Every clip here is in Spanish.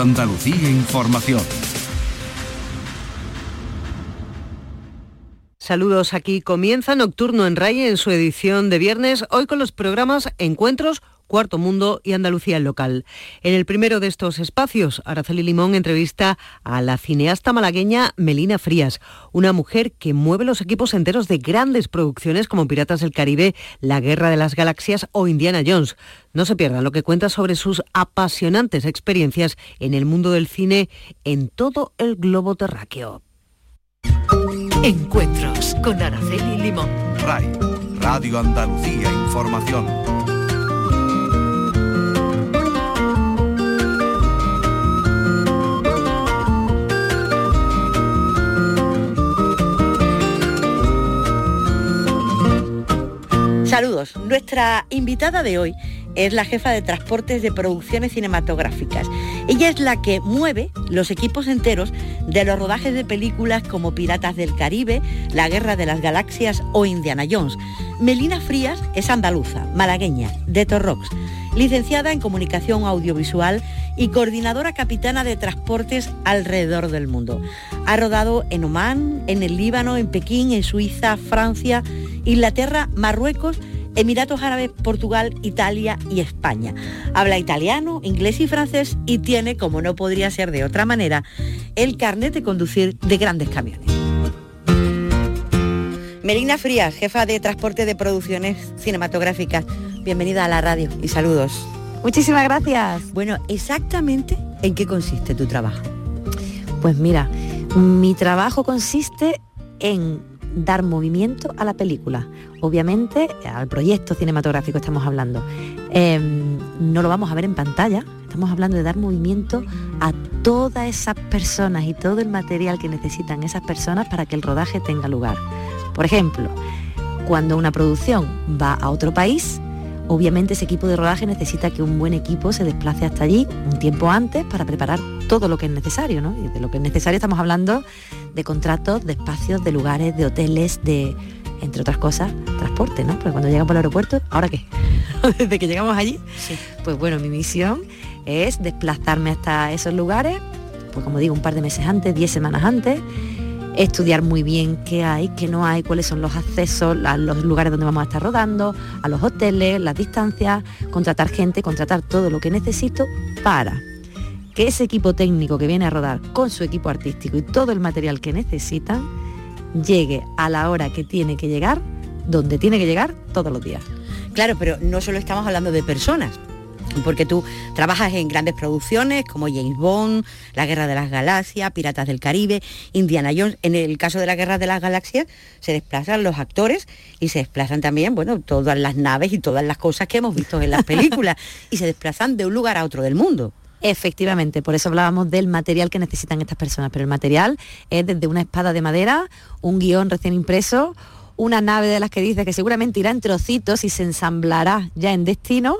Andalucía Información. Saludos, aquí comienza Nocturno en RAI en su edición de viernes, hoy con los programas Encuentros, Cuarto Mundo y Andalucía Local. En el primero de estos espacios, Araceli Limón entrevista a la cineasta malagueña Melina Frías, una mujer que mueve los equipos enteros de grandes producciones como Piratas del Caribe, La Guerra de las Galaxias o Indiana Jones. No se pierdan lo que cuenta sobre sus apasionantes experiencias en el mundo del cine en todo el globo terráqueo. Encuentros con Araceli Limón. RAI, Radio Andalucía Información. Saludos. Nuestra invitada de hoy es la jefa de transportes de producciones cinematográficas. Ella es la que mueve los equipos enteros de los rodajes de películas como Piratas del Caribe, La Guerra de las Galaxias o Indiana Jones. Melina Frías es andaluza, malagueña, de Torrox, licenciada en comunicación audiovisual y coordinadora capitana de transportes alrededor del mundo. Ha rodado en Omán, en el Líbano, en Pekín, en Suiza, Francia, Inglaterra, Marruecos, Emiratos Árabes, Portugal, Italia y España. Habla italiano, inglés y francés y tiene, como no podría ser de otra manera, el carnet de conducir de grandes camiones. Melina Frías, jefa de transporte de producciones cinematográficas. Bienvenida a la radio y saludos. Muchísimas gracias. Bueno, exactamente en qué consiste tu trabajo. Pues mira, mi trabajo consiste en dar movimiento a la película. Obviamente, al proyecto cinematográfico estamos hablando. Em, no lo vamos a ver en pantalla, estamos hablando de dar movimiento a todas esas personas y todo el material que necesitan esas personas para que el rodaje tenga lugar. Por ejemplo, cuando una producción va a otro país, obviamente ese equipo de rodaje necesita que un buen equipo se desplace hasta allí un tiempo antes para preparar todo lo que es necesario, ¿no? Y de lo que es necesario estamos hablando de contratos, de espacios, de lugares, de hoteles, de, entre otras cosas, transporte, ¿no? Porque cuando llegan por el aeropuerto, ¿ahora qué? Desde que llegamos allí, pues bueno, mi misión es desplazarme hasta esos lugares, pues como digo, un par de meses antes, 10 semanas antes, estudiar muy bien qué hay, qué no hay, cuáles son los accesos a los lugares donde vamos a estar rodando, a los hoteles, las distancias, contratar gente, contratar todo lo que necesito para que ese equipo técnico que viene a rodar con su equipo artístico y todo el material que necesitan llegue a la hora que tiene que llegar, donde tiene que llegar todos los días. Claro, pero no solo estamos hablando de personas, porque tú trabajas en grandes producciones como James Bond, La Guerra de las Galaxias, Piratas del Caribe, Indiana Jones. En el caso de La Guerra de las Galaxias se desplazan los actores y se desplazan también, bueno, todas las naves y todas las cosas que hemos visto en las películas y se desplazan de un lugar a otro del mundo. Efectivamente, por eso hablábamos del material que necesitan estas personas, pero el material es desde una espada de madera, un guion recién impreso, una nave de las que dice que seguramente irá en trocitos y se ensamblará ya en destino,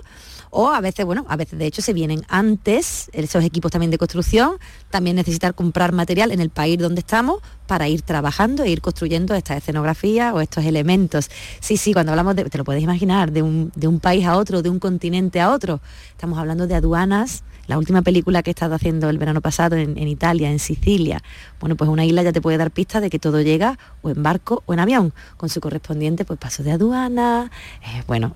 o a veces, bueno, a veces de hecho se vienen antes, esos equipos también de construcción, también necesitar comprar material en el país donde estamos para ir trabajando e ir construyendo esta escenografía o estos elementos. Sí, sí, cuando hablamos de, te lo puedes imaginar, de un, de un país a otro, de un continente a otro, estamos hablando de aduanas, la última película que he estado haciendo el verano pasado en, Italia, en Sicilia, bueno, pues una isla ya te puede dar pistas de que todo llega o en barco o en avión, con su correspondiente pues paso de aduana, eh, bueno,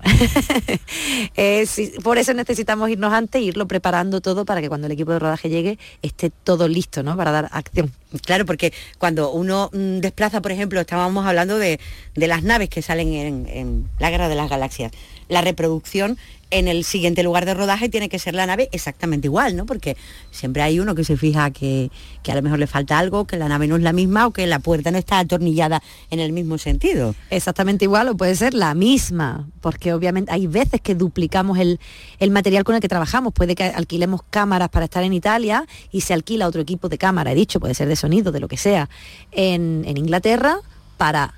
eh, por eso necesitamos irnos antes irlo preparando todo para que cuando el equipo de rodaje llegue esté todo listo, ¿no? Para dar acción. Claro, porque cuando uno mm, desplaza, por ejemplo, estábamos hablando de, las naves que salen en la Guerra de las Galaxias, la reproducción en el siguiente lugar de rodaje tiene que ser la nave exactamente igual, ¿no? Porque siempre hay uno que se fija que, que, a lo mejor le falta algo, que la nave no es la misma o que la puerta no está atornillada en el mismo sentido. Exactamente igual o puede ser la misma, porque obviamente hay veces que duplicamos el, material con el que trabajamos. Puede que alquilemos cámaras para estar en Italia y se alquila otro equipo de cámara, he dicho, puede ser de sonido, de lo que sea, en, en Inglaterra para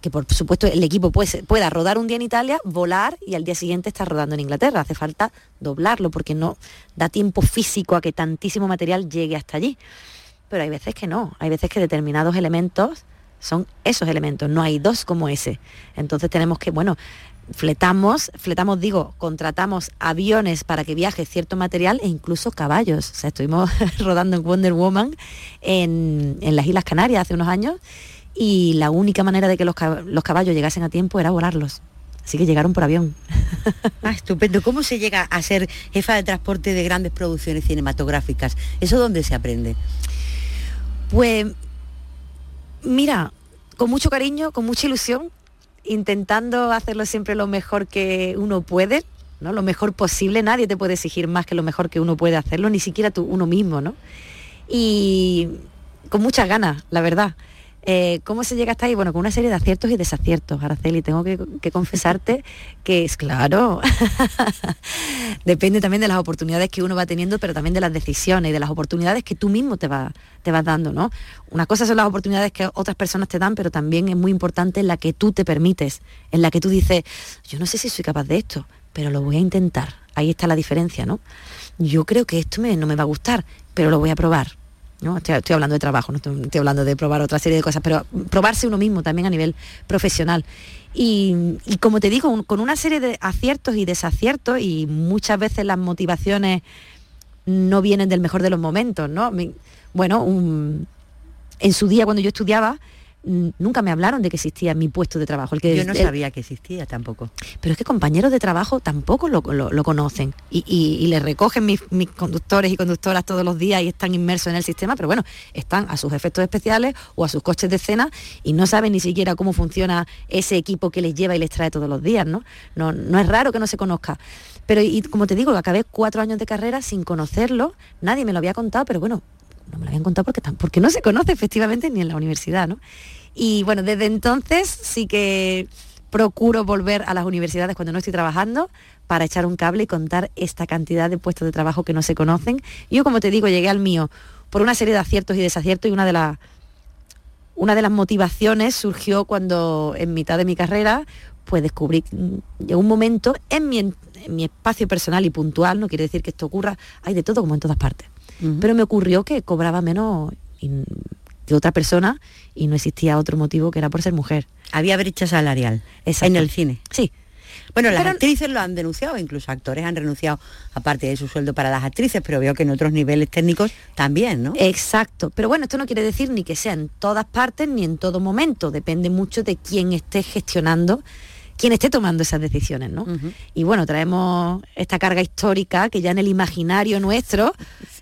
que por supuesto el equipo pueda rodar un día en Italia, volar y al día siguiente estar rodando en Inglaterra. Hace falta doblarlo porque no da tiempo físico a que tantísimo material llegue hasta allí. Pero hay veces que no, hay veces que determinados elementos son esos elementos, no hay dos como ese. Entonces tenemos que, bueno, fletamos, fletamos digo, contratamos aviones para que viaje cierto material e incluso caballos. O sea, estuvimos rodando en Wonder Woman en, en las Islas Canarias hace unos años y la única manera de que los, caballos llegasen a tiempo era volarlos. Así que llegaron por avión. Ah, estupendo. ¿Cómo se llega a ser jefa de transporte de grandes producciones cinematográficas? ¿Eso dónde se aprende? Pues, mira, con mucho cariño, con mucha ilusión, intentando hacerlo siempre lo mejor que uno puede, ¿no? Lo mejor posible. Nadie te puede exigir más que lo mejor que uno puede hacerlo, ni siquiera tú, uno mismo, ¿no? Y con muchas ganas, la verdad. Eh, ¿Cómo se llega hasta ahí? Bueno, con una serie de aciertos y desaciertos, Araceli. Tengo que, confesarte que es claro. Depende también de las oportunidades que uno va teniendo, pero también de las decisiones y de las oportunidades que tú mismo te, vas dando, ¿no? Una cosa son las oportunidades que otras personas te dan, pero también es muy importante la que tú te permites, en la que tú dices, yo no sé si soy capaz de esto, pero lo voy a intentar. Ahí está la diferencia, ¿no? Yo creo que esto no me va a gustar, pero lo voy a probar ¿no? Estoy, hablando de trabajo, no estoy, hablando de probar otra serie de cosas, pero probarse uno mismo también a nivel profesional. Y, como te digo, con una serie de aciertos y desaciertos y muchas veces las motivaciones no vienen del mejor de los momentos, ¿no? Bueno, en su día cuando yo estudiaba, nunca me hablaron de que existía mi puesto de trabajo. El que, Yo no sabía que existía tampoco. Pero es que compañeros de trabajo tampoco lo, conocen y, y, les recogen mis, conductores y conductoras todos los días y están inmersos en el sistema, pero bueno, están a sus efectos especiales o a sus coches de cena y no saben ni siquiera cómo funciona ese equipo que les lleva y les trae todos los días, ¿no? No, no es raro que no se conozca. Pero y como te digo, acabé cuatro años de carrera sin conocerlo, nadie me lo había contado, pero bueno, no me lo habían contado porque, porque no se conoce efectivamente ni en la universidad, ¿no? Y bueno, desde entonces sí que procuro volver a las universidades cuando no estoy trabajando para echar un cable y contar esta cantidad de puestos de trabajo que no se conocen. Yo, como te digo, llegué al mío por una serie de aciertos y desaciertos y una de las una de las motivaciones surgió cuando en mitad de mi carrera pues descubrí llegó un momento en mi, en mi espacio personal y puntual, no quiere decir que esto ocurra, hay de todo como en todas partes pero me ocurrió que cobraba menos que otra persona y no existía otro motivo que era por ser mujer. Había brecha salarial en el cine. Sí. Bueno, las actrices lo han denunciado, incluso actores han renunciado aparte de su sueldo para las actrices, pero veo que en otros niveles técnicos también, ¿no? Exacto. Pero bueno, esto no quiere decir ni que sea en todas partes ni en todo momento. Depende mucho de quién esté gestionando quien esté tomando esas decisiones, ¿no? Y bueno, traemos esta carga histórica que ya en el imaginario nuestro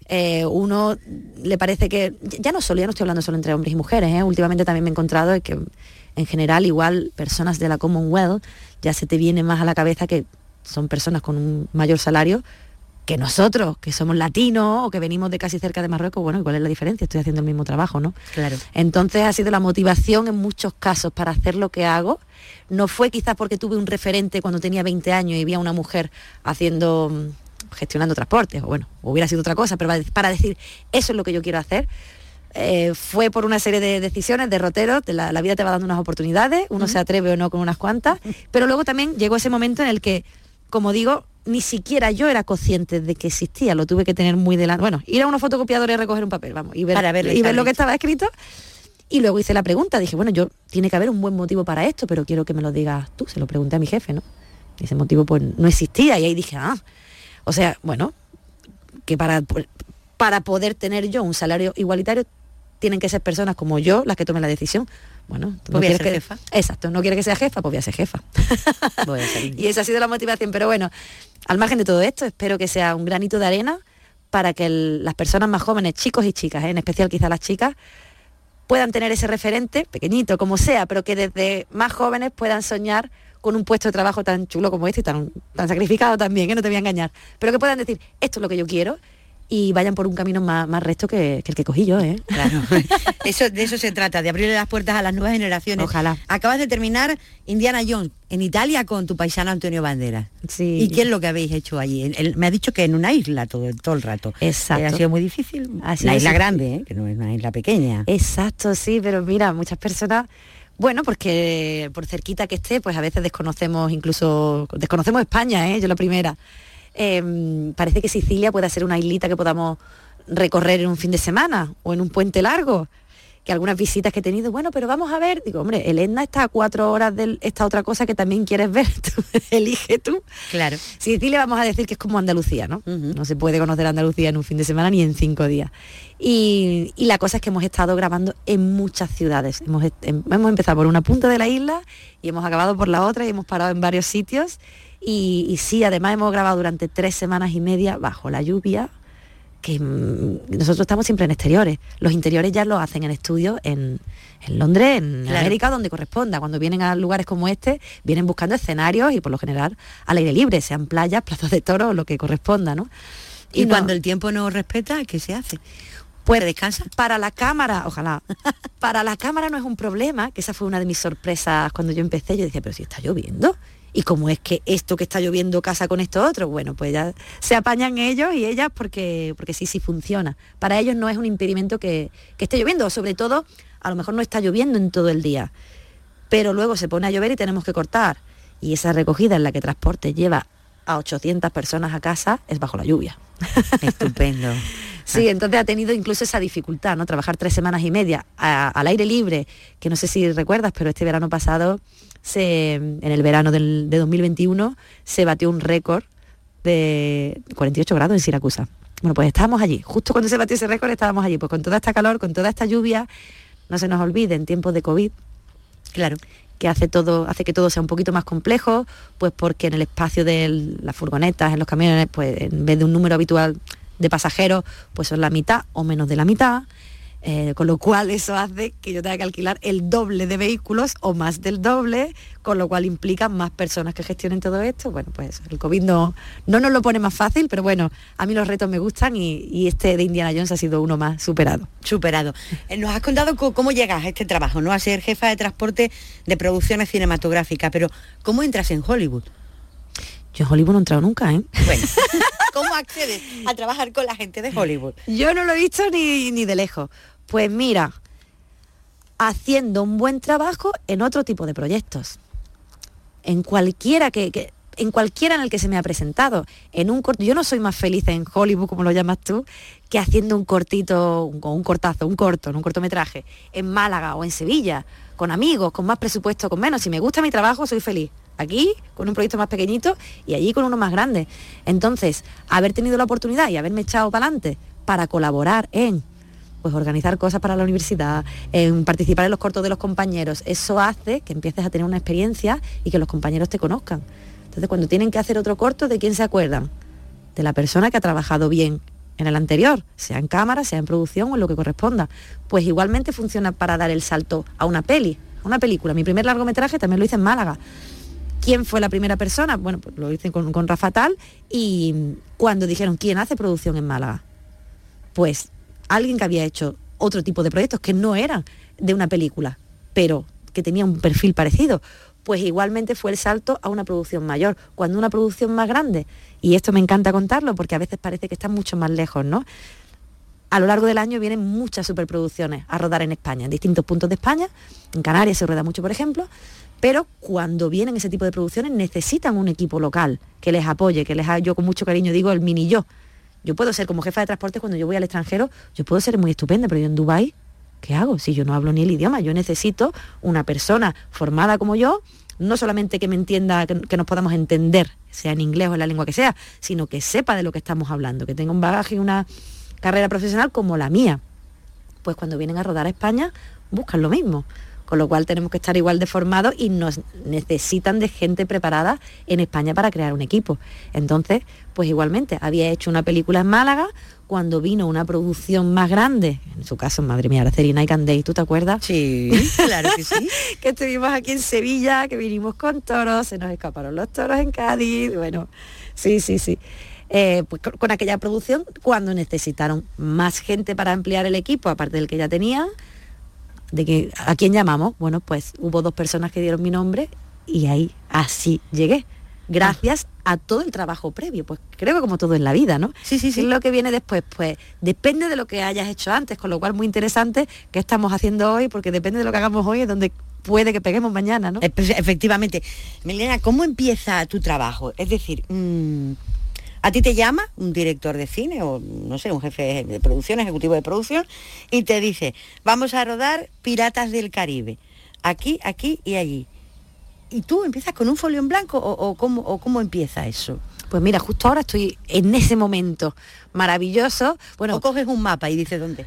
eh, uno le parece que, ya no solo, ya no estoy hablando solo entre hombres y mujeres, ¿eh? últimamente también me he encontrado que en general igual personas de la Commonwealth ya se te viene más a la cabeza que son personas con un mayor salario que nosotros, que somos latinos o que venimos de casi cerca de Marruecos, bueno, ¿cuál es la diferencia? Estoy haciendo el mismo trabajo, ¿no? Claro. Entonces ha sido la motivación en muchos casos para hacer lo que hago. No fue quizás porque tuve un referente cuando tenía 20 años y vi a una mujer haciendo gestionando transportes, o bueno, hubiera sido otra cosa, pero para decir, eso es lo que yo quiero hacer, eh, fue por una serie de decisiones, derroteros, de la, vida te va dando unas oportunidades, uno se atreve o no con unas cuantas, pero luego también llegó ese momento en el que, como digo, ni siquiera yo era consciente de que existía, lo tuve que tener muy delante. Bueno, ir a una fotocopiadora y recoger un papel, vamos, y ver, y ver lo que estaba escrito. Y luego hice la pregunta, dije, bueno, yo tiene que haber un buen motivo para esto, pero quiero que me lo digas tú. Se lo pregunté a mi jefe, ¿no? Y ese motivo pues no existía. Y ahí dije, ah, o sea, bueno, que para, para poder tener yo un salario igualitario tienen que ser personas como yo las que tomen la decisión. Bueno, no quieres que, jefa. Exacto, no quiere que sea jefa, pues voy a ser jefa. y esa ha sido la motivación. Pero bueno, al margen de todo esto, espero que sea un granito de arena para que las personas más jóvenes, chicos y chicas, ¿eh? en especial quizá las chicas, puedan tener ese referente, pequeñito como sea, pero que desde más jóvenes puedan soñar con un puesto de trabajo tan chulo como este y tan, tan sacrificado también, que no te voy a engañar, pero que puedan decir, esto es lo que yo quiero y vayan por un camino más, más recto que, el que cogí yo, ¿eh? Claro. eso, de eso se trata, de abrirle las puertas a las nuevas generaciones. Ojalá. Acabas de terminar Indiana Jones en Italia con tu paisano Antonio Banderas. Sí. ¿Y qué es lo que habéis hecho allí? me ha dicho que en una isla todo, todo el rato. Exacto. ha sido muy difícil. la isla grande, ¿eh? que no es una isla pequeña. Exacto, sí, pero mira, muchas personas bueno, porque por cerquita que esté, pues a veces desconocemos incluso, desconocemos España, ¿eh? yo la primera. Em, parece que Sicilia pueda ser una islita que podamos recorrer en un fin de semana o en un puente largo. Que algunas visitas que he tenido, bueno, pero vamos a ver, digo, hombre, el Etna está a cuatro horas de esta otra cosa que también quieres ver, tú, elige tú. Claro. le vamos a decir que es como Andalucía, ¿no? No se puede conocer Andalucía en un fin de semana ni en cinco días. Y, la cosa es que hemos estado grabando en muchas ciudades. Hemos, em, hemos empezado por una punta de la isla y hemos acabado por la otra y hemos parado en varios sitios. Y, y sí, además hemos grabado durante tres semanas y media bajo la lluvia, que mm, nosotros estamos siempre en exteriores. Los interiores ya lo hacen en estudios en, Londres, en América, donde corresponda. Cuando vienen a lugares como este, vienen buscando escenarios y por lo general al aire libre, sean playas, plazas de toro o lo que corresponda, ¿no? Y, cuando el tiempo no respeta, ¿qué se hace? Pues descansa. Para la cámara, ojalá. para la cámara no es un problema, que esa fue una de mis sorpresas cuando yo empecé. Yo dije, pero si está lloviendo y como es que esto que está lloviendo casa con esto otro, bueno, pues ya se apañan ellos y ellas porque, porque sí, sí funciona. Para ellos no es un impedimento que, que esté lloviendo, sobre todo a lo mejor no está lloviendo en todo el día, pero luego se pone a llover y tenemos que cortar. Y esa recogida en la que transporte lleva a 800 personas a casa es bajo la lluvia. Estupendo. Sí, entonces ha tenido incluso esa dificultad, ¿no? Trabajar tres semanas y media al aire libre, que no sé si recuerdas, pero este verano pasado en el verano de 2021 se batió un récord de 48 grados en Siracusa. Bueno, pues estábamos allí, justo cuando se batió ese récord estábamos allí, pues con toda esta calor, con toda esta lluvia, no se nos olvide, en tiempos de COVID, claro, que hace todo, hace que todo sea un poquito más complejo, pues porque en el espacio de las furgonetas, en los camiones, pues en vez de un número habitual de pasajeros, pues son la mitad o menos de la mitad. Eh, con lo cual eso hace que yo tenga que alquilar el doble de vehículos o más del doble, con lo cual implica más personas que gestionen todo esto. Bueno, pues el COVID no, no nos lo pone más fácil, pero bueno, a mí los retos me gustan y, este de Indiana Jones ha sido uno más superado. Superado. Eh, nos has contado cómo llegas a este trabajo, ¿no? A ser jefa de transporte de producciones cinematográficas, pero ¿cómo entras en Hollywood? Yo en Hollywood no he entrado nunca, ¿eh? Bueno, ¿cómo accedes a trabajar con la gente de Hollywood? Yo no lo he visto ni, ni de lejos. Pues mira, haciendo un buen trabajo en otro tipo de proyectos. En cualquiera que, en cualquiera en el que se me ha presentado. En un yo no soy más feliz en Hollywood, como lo llamas tú, que haciendo un cortito, un, un cortazo, un corto, un cortometraje, en Málaga o en Sevilla, con amigos, con más presupuesto, con menos. Si me gusta mi trabajo, soy feliz aquí con un proyecto más pequeñito y allí con uno más grande. Entonces, haber tenido la oportunidad y haberme echado para adelante para colaborar en pues organizar cosas para la universidad, en participar en los cortos de los compañeros, eso hace que empieces a tener una experiencia y que los compañeros te conozcan. Entonces, cuando tienen que hacer otro corto, ¿de quién se acuerdan? De la persona que ha trabajado bien en el anterior, sea en cámara, sea en producción o en lo que corresponda. Pues igualmente funciona para dar el salto a una peli, a una película. Mi primer largometraje también lo hice en Málaga. ¿Quién fue la primera persona? Bueno, pues lo hice con, con Rafa Tal y cuando dijeron, ¿quién hace producción en Málaga? Pues alguien que había hecho otro tipo de proyectos que no eran de una película, pero que tenía un perfil parecido, pues igualmente fue el salto a una producción mayor, cuando una producción más grande, y esto me encanta contarlo porque a veces parece que está mucho más lejos, ¿no? A lo largo del año vienen muchas superproducciones a rodar en España, en distintos puntos de España, en Canarias se rueda mucho, por ejemplo, pero cuando vienen ese tipo de producciones necesitan un equipo local que les apoye, que les yo con mucho cariño digo el mini yo. Yo puedo ser como jefa de transporte cuando yo voy al extranjero, yo puedo ser muy estupenda, pero yo en Dubai, ¿qué hago? Si yo no hablo ni el idioma, yo necesito una persona formada como yo, no solamente que me entienda, que, que nos podamos entender, sea en inglés o en la lengua que sea, sino que sepa de lo que estamos hablando, que tenga un bagaje y una carrera profesional como la mía. Pues cuando vienen a rodar a España, buscan lo mismo con lo cual tenemos que estar igual de formados y nos necesitan de gente preparada en España para crear un equipo. Entonces, pues igualmente, había hecho una película en Málaga, cuando vino una producción más grande, en su caso, madre mía, Araceli Night and Day, ¿tú te acuerdas? Sí, claro que sí. que estuvimos aquí en Sevilla, que vinimos con toros, se nos escaparon los toros en Cádiz, bueno, sí, sí, sí. Eh, pues con, aquella producción, cuando necesitaron más gente para ampliar el equipo, aparte del que ya tenían, de que a quién llamamos, bueno, pues hubo dos personas que dieron mi nombre y ahí así llegué. Gracias a todo el trabajo previo, pues creo que como todo en la vida, ¿no? Sí, sí, sí. lo que viene después, pues depende de lo que hayas hecho antes, con lo cual muy interesante qué estamos haciendo hoy, porque depende de lo que hagamos hoy es donde puede que peguemos mañana, ¿no? Efectivamente. Melena, ¿cómo empieza tu trabajo? Es decir, mm, A ti te llama un director de cine o, no sé, un jefe de producción, ejecutivo de producción, y te dice, vamos a rodar Piratas del Caribe, aquí, aquí y allí. ¿Y tú empiezas con un folio en blanco o, cómo, o cómo empieza eso? Pues mira, justo ahora estoy en ese momento maravilloso. Bueno, o coges un mapa y dices dónde.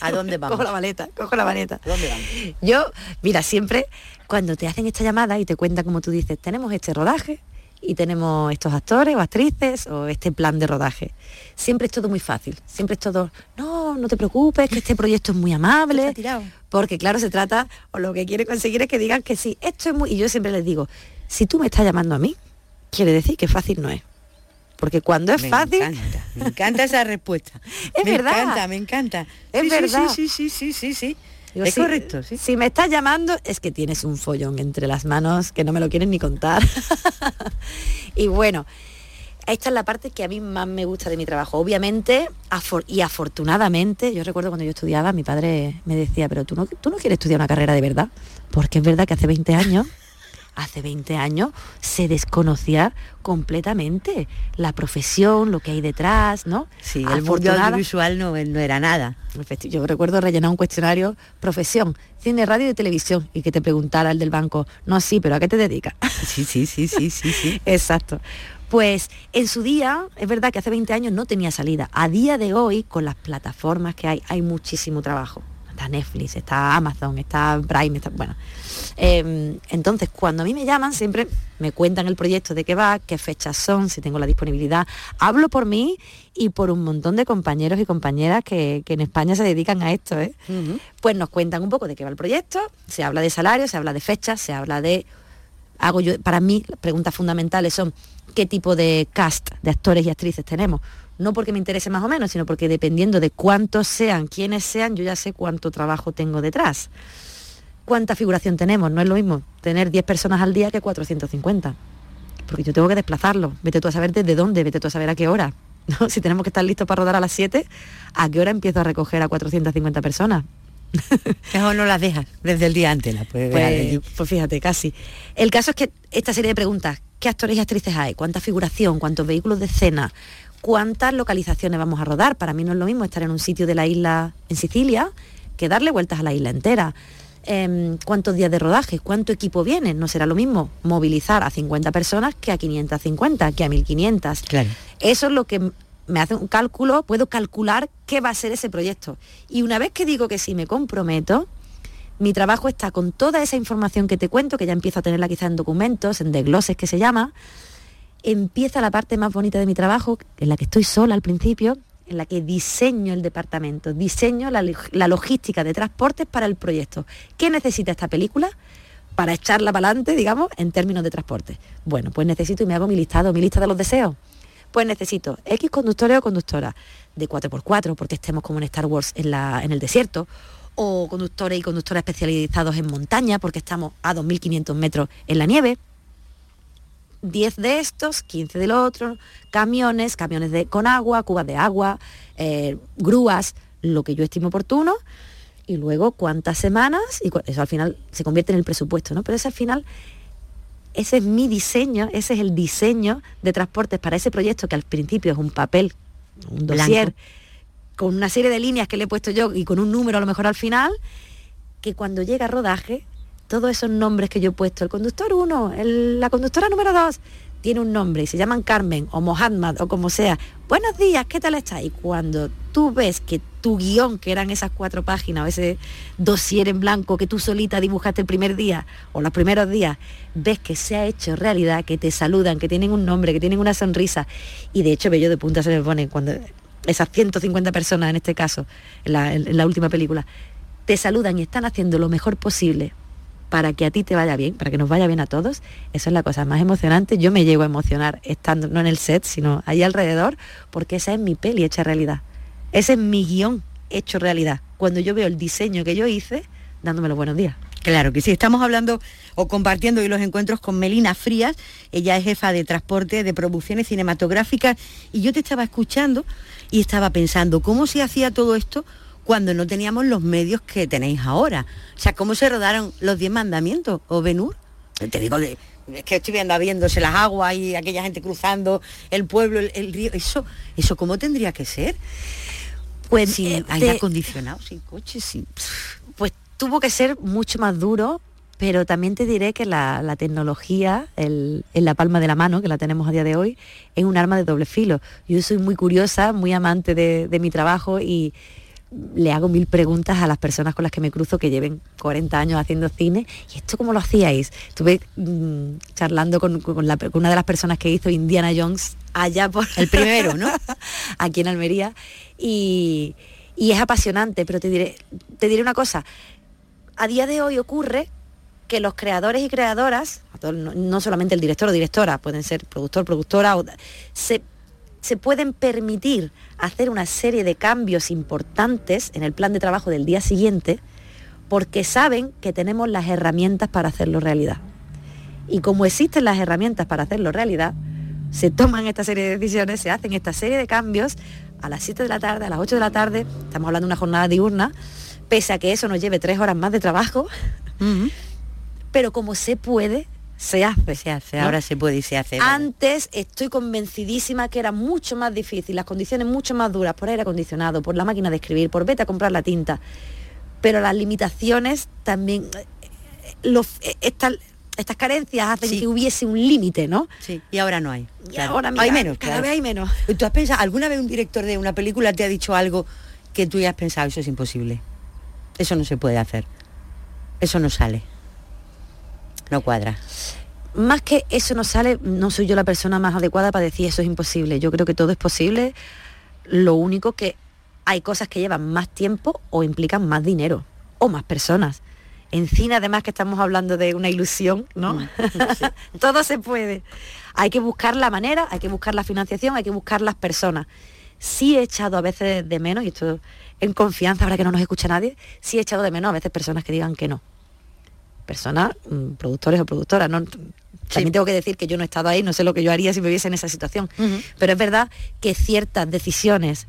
¿A dónde vamos? cojo la maleta, cojo la maleta. ¿Dónde vamos? Yo, mira, siempre cuando te hacen esta llamada y te cuentan como tú dices, tenemos este rodaje y tenemos estos actores o actrices o este plan de rodaje. Siempre es todo muy fácil, siempre es todo, no, no te preocupes, que este proyecto es muy amable. Porque claro, se trata, o lo que quiere conseguir es que digan que sí, esto es muy... Y yo siempre les digo, si tú me estás llamando a mí, quiere decir que fácil no es. Porque cuando es fácil... Me encanta, me encanta esa respuesta. es verdad. Me encanta, me encanta. Es verdad. Sí, sí, sí, sí, sí, es correcto, sí. Si me estás llamando es que tienes un follón entre las manos que no me lo quieren ni contar. y bueno, esta es la parte que a mí más me gusta de mi trabajo. Obviamente y afortunadamente, yo recuerdo cuando yo estudiaba, mi padre me decía, pero tú no, tú no quieres estudiar una carrera de verdad, porque es verdad que hace 20 años hace 20 años se desconocía completamente la profesión, lo que hay detrás, ¿no? Sí, el mundo audiovisual no, no era nada. Yo recuerdo rellenar un cuestionario, profesión, cine, radio y televisión, y que te preguntara el del banco, no, sí, pero ¿a qué te dedicas? Sí, sí, sí, sí, sí, sí. Exacto. Pues en su día, es verdad que hace 20 años no tenía salida. A día de hoy, con las plataformas que hay, hay muchísimo trabajo está Netflix, está Amazon, está Prime, está, bueno. Em, entonces, cuando a mí me llaman, siempre me cuentan el proyecto de qué va, qué fechas son, si tengo la disponibilidad. Hablo por mí y por un montón de compañeros y compañeras que, en España se dedican a esto. ¿eh? Pues nos cuentan un poco de qué va el proyecto, se habla de salario, se habla de fechas, se habla de... Hago yo, para mí, las preguntas fundamentales son qué tipo de cast de actores y actrices tenemos no porque me interese más o menos, sino porque dependiendo de cuántos sean, quiénes sean, yo ya sé cuánto trabajo tengo detrás. ¿Cuánta figuración tenemos? No es lo mismo tener 10 personas al día que 450. Porque yo tengo que desplazarlo. Vete tú a saber desde dónde, vete tú a saber a qué hora. Si tenemos que estar listos para rodar a las 7, ¿a qué hora empiezo a recoger a 450 personas? Mejor no las dejas desde el día antes. pues, pues fíjate, casi. El caso es que esta serie de preguntas, ¿qué actores y actrices hay? ¿Cuánta figuración? ¿Cuántos vehículos de escena? Cuántas localizaciones vamos a rodar. Para mí no es lo mismo estar en un sitio de la isla en Sicilia que darle vueltas a la isla entera. Em, cuántos días de rodaje, cuánto equipo viene. No será lo mismo movilizar a 50 personas que a 550, que a 1500. Claro. Eso es lo que me hace un cálculo, puedo calcular qué va a ser ese proyecto. Y una vez que digo que sí me comprometo, mi trabajo está con toda esa información que te cuento, que ya empiezo a tenerla quizá en documentos, en desgloses que se llama, empieza la parte más bonita de mi trabajo, en la que estoy sola al principio, en la que diseño el departamento, diseño la, logística de transportes para el proyecto. ¿Qué necesita esta película? para echarla para adelante, digamos, en términos de transporte. Bueno, pues necesito y me hago mi listado, mi lista de los deseos. Pues necesito X conductores o conductoras de 4x4, porque estemos como en Star Wars en, la, en el desierto, o conductores y conductoras especializados en montaña, porque estamos a 2.500 metros en la nieve. 10 de estos, 15 del otro, camiones, camiones de, con agua, cubas de agua, eh, grúas, lo que yo estimo oportuno, y luego cuántas semanas, y eso al final se convierte en el presupuesto, ¿no? Pero ese al final, ese es mi diseño, ese es el diseño de transportes para ese proyecto que al principio es un papel, un dossier, con una serie de líneas que le he puesto yo y con un número a lo mejor al final, que cuando llega a rodaje todos esos nombres que yo he puesto, el conductor 1, la conductora número 2, tiene un nombre y se llaman Carmen o Mohammad o como sea. Buenos días, ¿qué tal está? Y cuando tú ves que tu guion, que eran esas cuatro páginas, o ese dossier en blanco que tú solita dibujaste el primer día o los primeros días, ves que se ha hecho realidad, que te saludan, que tienen un nombre, que tienen una sonrisa. Y de hecho, bello de punta se me pone cuando esas 150 personas en este caso, en la última película, te saludan y están haciendo lo mejor posible para que a ti te vaya bien, para que nos vaya bien a todos, eso es la cosa más emocionante. Yo me llego a emocionar estando no en el set, sino ahí alrededor, porque esa es mi peli hecha realidad. Ese es mi guion hecho realidad. Cuando yo veo el diseño que yo hice, dándome los buenos días. Claro que sí, estamos hablando o compartiendo hoy los encuentros con Melina Frías, ella es jefa de transporte de producciones cinematográficas y yo te estaba escuchando y estaba pensando, ¿cómo se hacía todo esto cuando no teníamos los medios que tenéis ahora. O sea, ¿cómo se rodaron los diez mandamientos o Benur? Te digo de, es que estoy viendo habiéndose las aguas y aquella gente cruzando el pueblo, el, el río. Eso, eso cómo tendría que ser? Pues sin eh, aire te- acondicionado, sin coches, sin. pues tuvo que ser mucho más duro, pero también te diré que la, la tecnología el- en la palma de la mano, que la tenemos a día de hoy, es un arma de doble filo. Yo soy muy curiosa, muy amante de, de mi trabajo y le hago mil preguntas a las personas con las que me cruzo que lleven 40 años haciendo cine. ¿Y esto cómo lo hacíais? Estuve mm, charlando con, con la- con una de las personas que hizo Indiana Jones allá por... El primero, ¿no? aquí en Almería. Y, y es apasionante, pero te diré, te diré una cosa. A día de hoy ocurre que los creadores y creadoras, no solamente el director o directora, pueden ser productor, productora, o- se, se pueden permitir hacer una serie de cambios importantes en el plan de trabajo del día siguiente porque saben que tenemos las herramientas para hacerlo realidad. Y como existen las herramientas para hacerlo realidad, se toman esta serie de decisiones, se hacen esta serie de cambios a las 7 de la tarde, a las 8 de la tarde, estamos hablando de una jornada diurna, pese a que eso nos lleve tres horas más de trabajo, pero como se puede, se hace. Se hace, ¿no? ahora se puede y se hace. Antes estoy convencidísima que era mucho más difícil, las condiciones mucho más duras por aire acondicionado, por la máquina de escribir, por vete a comprar la tinta. Pero las limitaciones también, eh, los- eh, estas, estas carencias hacen Sí. que hubiese un límite, ¿no? Sí, y ahora no hay. Y claro. ahora, hay menos, cada claro. vez hay menos. ¿Tú has pensado, alguna vez un director de una película te ha dicho algo que tú ya has pensado, eso es imposible? Eso no se puede hacer. Eso no sale. No cuadra. Más que eso no sale, no soy yo la persona más adecuada para decir eso es imposible. Yo creo que todo es posible. Lo único que hay cosas que llevan más tiempo o implican más dinero o más personas. En cine además que estamos hablando de una ilusión, ¿no? Mm, todo se puede. Hay que buscar la manera, hay que buscar la financiación, hay que buscar las personas. Sí he echado a veces de menos, y esto en confianza, ahora que no nos escucha nadie, sí he echado de menos a veces personas que digan que no personas, mm, productores o productoras. ¿no? También tengo que decir que yo no he estado ahí, no sé lo que yo haría si me viese en esa situación. Pero es verdad que ciertas decisiones,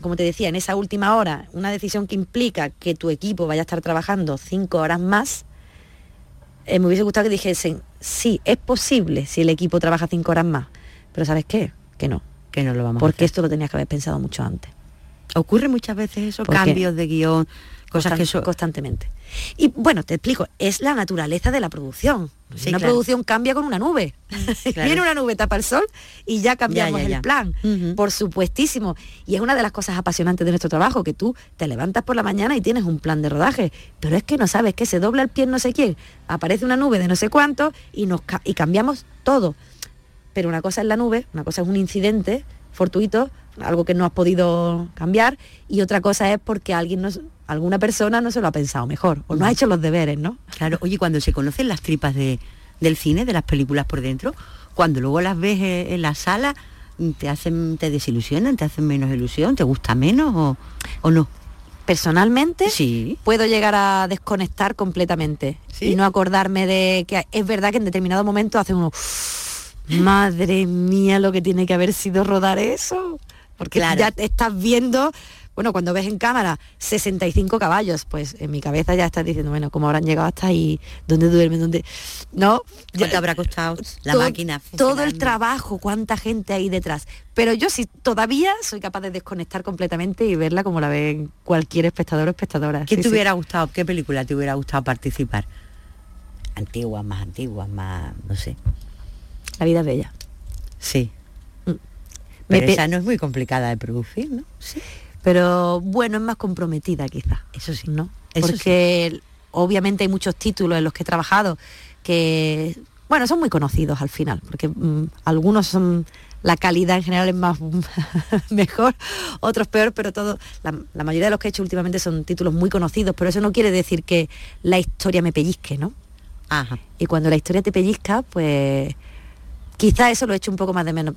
como te decía, en esa última hora, una decisión que implica que tu equipo vaya a estar trabajando cinco horas más, eh, me hubiese gustado que dijesen, sí, es posible si el equipo trabaja cinco horas más. Pero ¿sabes qué? Que no. Que no lo vamos a Porque hacer. esto lo tenías que haber pensado mucho antes. Ocurre muchas veces eso, ¿Por qué? cambios de guion, cosas que eso... constantemente. Y bueno, te explico, es la naturaleza de la producción. Sí, una claro. producción cambia con una nube. claro. Viene una nube, tapa el sol y ya cambiamos Ya, ya, ya. el plan. Por supuestísimo. Y es una de las cosas apasionantes de nuestro trabajo, que tú te levantas por la mañana y tienes un plan de rodaje. Pero es que no sabes que se dobla el pie no sé quién, aparece una nube de no sé cuánto y, nos ca- y cambiamos todo. Pero una cosa es la nube, una cosa es un incidente fortuito, algo que no has podido cambiar, y otra cosa es porque alguien nos, alguna persona no se lo ha pensado mejor, o no ha hecho los deberes, ¿no? Claro, oye, cuando se conocen las tripas de, del cine, de las películas por dentro, cuando luego las ves eh, en la sala, te hacen, te desilusionan, te hacen menos ilusión, te gusta menos o, o no. Personalmente, Sí. puedo llegar a desconectar completamente ¿Sí? y no acordarme de que es verdad que en determinado momento hace uno madre mía lo que tiene que haber sido rodar eso porque Claro. ya te estás viendo bueno cuando ves en cámara 65 caballos pues en mi cabeza ya estás diciendo bueno cómo habrán llegado hasta ahí dónde duermen dónde no ¿Cuánto ya- habrá costado la todo- máquina? todo el trabajo cuánta gente hay detrás pero yo sí todavía soy capaz de desconectar completamente y verla como la ve cualquier espectador o espectadora ¿Qué Sí, te sí. hubiera gustado, qué película te hubiera gustado participar? Antiguas, más antiguas, más, no sé. la vida es bella Sí. Me Pero pe- esa no es muy complicada de producir, ¿no? Sí. Pero bueno es más comprometida quizá Eso sí. no Eso porque obviamente hay muchos títulos en los que he trabajado que bueno son muy conocidos al final porque mm, algunos son la calidad en general es más mejor otros peor pero todo la, la mayoría de los que he hecho últimamente son títulos muy conocidos pero eso no quiere decir que la historia me pellizque no Ajá. y cuando la historia te pellizca pues quizá eso lo he hecho un poco más de menos.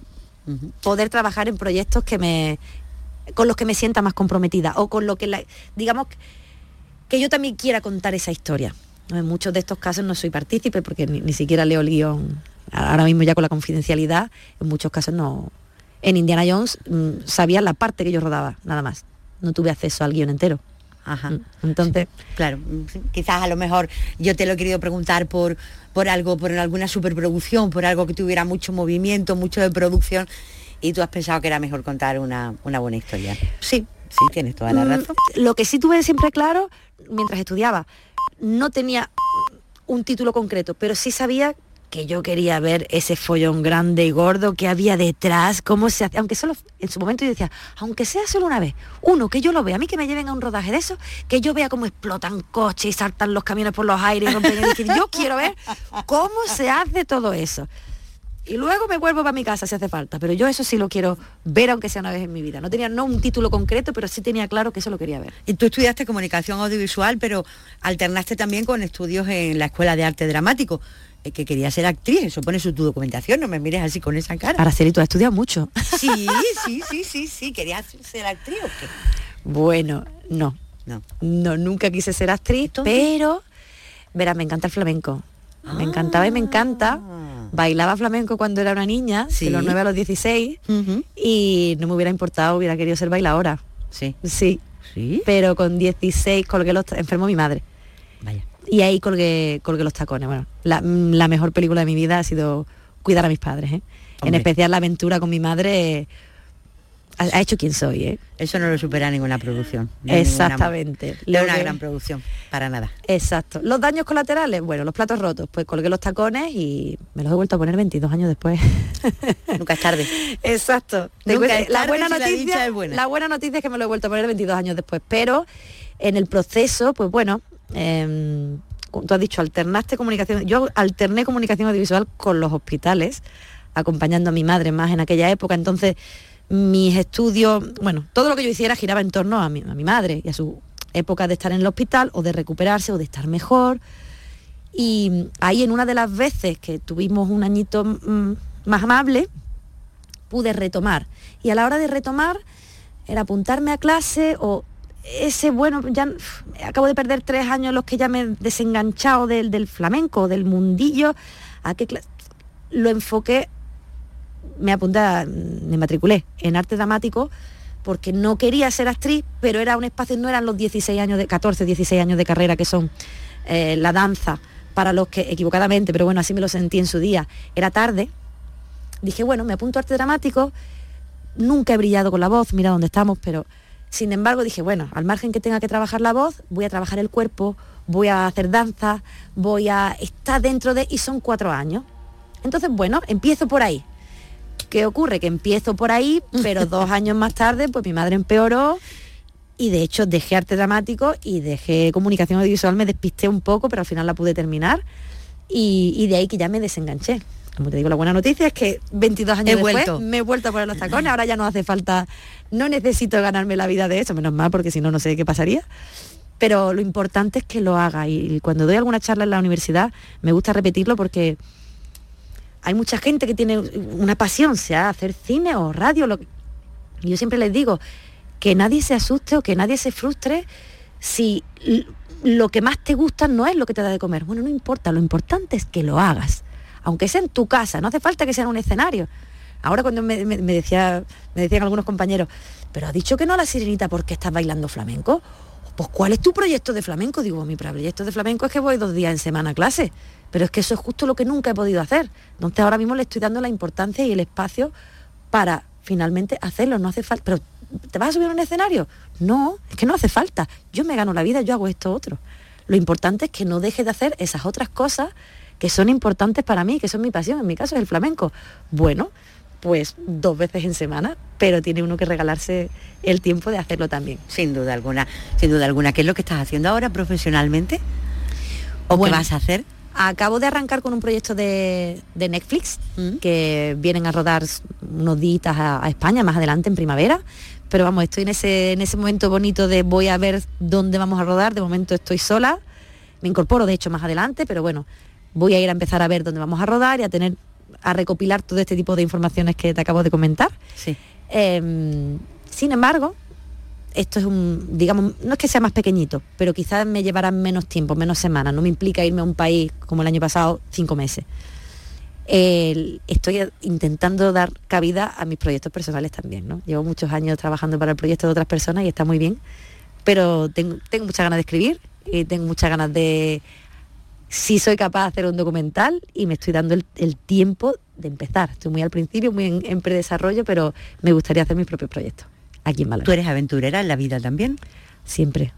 Poder trabajar en proyectos que me con los que me sienta más comprometida o con lo que la- digamos que yo también quiera contar esa historia. En muchos de estos casos no soy partícipe porque ni, ni siquiera leo el guion. Ahora mismo ya con la confidencialidad en muchos casos no. En Indiana Jones mm, sabía la parte que yo rodaba nada más. No tuve acceso al guion entero. Ajá. Mm, Entonces, Claro, mm, quizás a lo mejor yo te lo he querido preguntar por, por algo, por alguna superproducción, por algo que tuviera mucho movimiento, mucho de producción, y tú has pensado que era mejor contar una, una buena historia. Sí, sí, tienes toda la Mm, razón. Lo que sí tuve siempre claro, mientras estudiaba, no tenía un título concreto, pero sí sabía que yo quería ver ese follón grande y gordo que había detrás, cómo se hace, aunque solo en su momento yo decía, aunque sea solo una vez, uno, que yo lo vea, a mí que me lleven a un rodaje de eso, que yo vea cómo explotan coches y saltan los camiones por los aires y rompen edificios. yo quiero ver cómo se hace todo eso. Y luego me vuelvo para mi casa si hace falta, pero yo eso sí lo quiero ver aunque sea una vez en mi vida. No tenía no un título concreto, pero sí tenía claro que eso lo quería ver. Y tú estudiaste comunicación audiovisual, pero alternaste también con estudios en la Escuela de Arte Dramático, eh, que quería ser actriz, eso pone su tu documentación, no me mires así con esa cara. Araceli, tú has estudiado mucho. Sí, sí, sí, sí, sí, querías ser actriz o qué? Bueno, no. No. No, nunca quise ser actriz, Entonces- pero, verás, me encanta el flamenco. Me encantaba y me encanta. Bailaba flamenco cuando era una niña, Sí. de los 9 a los 16, Ujú. y no me hubiera importado, hubiera querido ser bailadora. Sí. Sí. Sí. Pero con 16 colgué los... enfermó mi madre. Vaya. Y ahí colgué, colgué los tacones. Bueno, la, la mejor película de mi vida ha sido cuidar a mis padres. ¿eh? En especial la aventura con mi madre ha, hecho quien soy. ¿eh? Eso no lo supera ninguna producción. Exactamente. Ninguna, no Lo una gran producción, para nada. Exacto. Los daños colaterales, bueno, los platos rotos, pues colgué los tacones y me los he vuelto a poner 22 años después. Nunca es tarde. Exacto. Nunca es la tarde buena si la dicha noticia, es buena. la buena noticia es que me lo he vuelto a poner 22 años después, pero en el proceso, pues bueno, em, tú has dicho, alternaste comunicación, yo alterné comunicación audiovisual con los hospitales, acompañando a mi madre más en aquella época, entonces mis estudios, bueno, todo lo que yo hiciera giraba en torno a mi, a mi madre y a su época de estar en el hospital o de recuperarse o de estar mejor. Y ahí en una de las veces que tuvimos un añito mm, más amable, pude retomar. Y a la hora de retomar, era apuntarme a clase o ese, bueno, ya acabo de perder tres años los que ya me he desenganchado del, del flamenco, del mundillo, a qué lo enfoqué, me apunté, me matriculé en arte dramático porque no quería ser actriz, pero era un espacio, no eran los 16 años de 14, 16 años de carrera que son eh, la danza para los que equivocadamente, pero bueno, así me lo sentí en su día, era tarde. Dije, bueno, me apunto a arte dramático, nunca he brillado con la voz, mira dónde estamos, pero sin embargo dije, bueno, al margen que tenga que trabajar la voz, voy a trabajar el cuerpo, voy a hacer danza, voy a estar dentro de... y son cuatro años. Entonces, bueno, empiezo por ahí. ¿Qué ocurre? Que empiezo por ahí, pero dos años más tarde, pues mi madre empeoró y de hecho dejé arte dramático y dejé comunicación audiovisual, me despisté un poco, pero al final la pude terminar y, y de ahí que ya me desenganché. Como te digo, la buena noticia es que 22 años He después vuelto. me he vuelto a poner los tacones, ahora ya no hace falta, no necesito ganarme la vida de eso, menos mal, porque si no, no sé qué pasaría. Pero lo importante es que lo haga y cuando doy alguna charla en la universidad me gusta repetirlo porque hay mucha gente que tiene una pasión, sea hacer cine o radio. Lo... Yo siempre les digo que nadie se asuste o que nadie se frustre si lo que más te gusta no es lo que te da de comer. Bueno, no importa, lo importante es que lo hagas. Aunque sea en tu casa, no hace falta que sea en un escenario. Ahora cuando me, decía, me decían algunos compañeros, pero ha dicho que no a la sirenita porque estás bailando flamenco. Pues ¿cuál es tu proyecto de flamenco? Digo, mi proyecto de flamenco es que voy dos días en semana a clase. Pero es que eso es justo lo que nunca he podido hacer. Entonces ahora mismo le estoy dando la importancia y el espacio para finalmente hacerlo. No hace falta. Pero ¿te vas a subir a un escenario? No, es que no hace falta. Yo me gano la vida, yo hago esto otro. Lo importante es que no deje de hacer esas otras cosas que son importantes para mí, que son mi pasión. En mi caso es el flamenco. Bueno, pues dos veces en semana, pero tiene uno que regalarse el tiempo de hacerlo también. Sin duda alguna, sin duda alguna. ¿Qué es lo que estás haciendo ahora profesionalmente? ¿O Bueno. qué vas a hacer? Acabo de arrancar con un proyecto de, de Netflix, Mm. que vienen a rodar unos días a, a España más adelante en primavera. Pero vamos, estoy en ese, en ese momento bonito de voy a ver dónde vamos a rodar. De momento estoy sola. Me incorporo, de hecho, más adelante, pero bueno, voy a ir a empezar a ver dónde vamos a rodar y a tener, a recopilar todo este tipo de informaciones que te acabo de comentar. Sí. Eh, sin embargo, esto es un, digamos, no es que sea más pequeñito, pero quizás me llevará menos tiempo, menos semanas. No me implica irme a un país como el año pasado, cinco meses. Estoy intentando dar cabida a mis proyectos personales también, ¿no? Llevo muchos años trabajando para el proyecto de otras personas y está muy bien, pero tengo, muchas ganas de escribir y tengo muchas ganas de si soy capaz de hacer un documental y me estoy dando el, el tiempo de empezar. Estoy muy al principio, muy en, en, predesarrollo, pero me gustaría hacer mis propios proyectos aquí en Málaga. ¿Tú eres aventurera en la vida también? Siempre.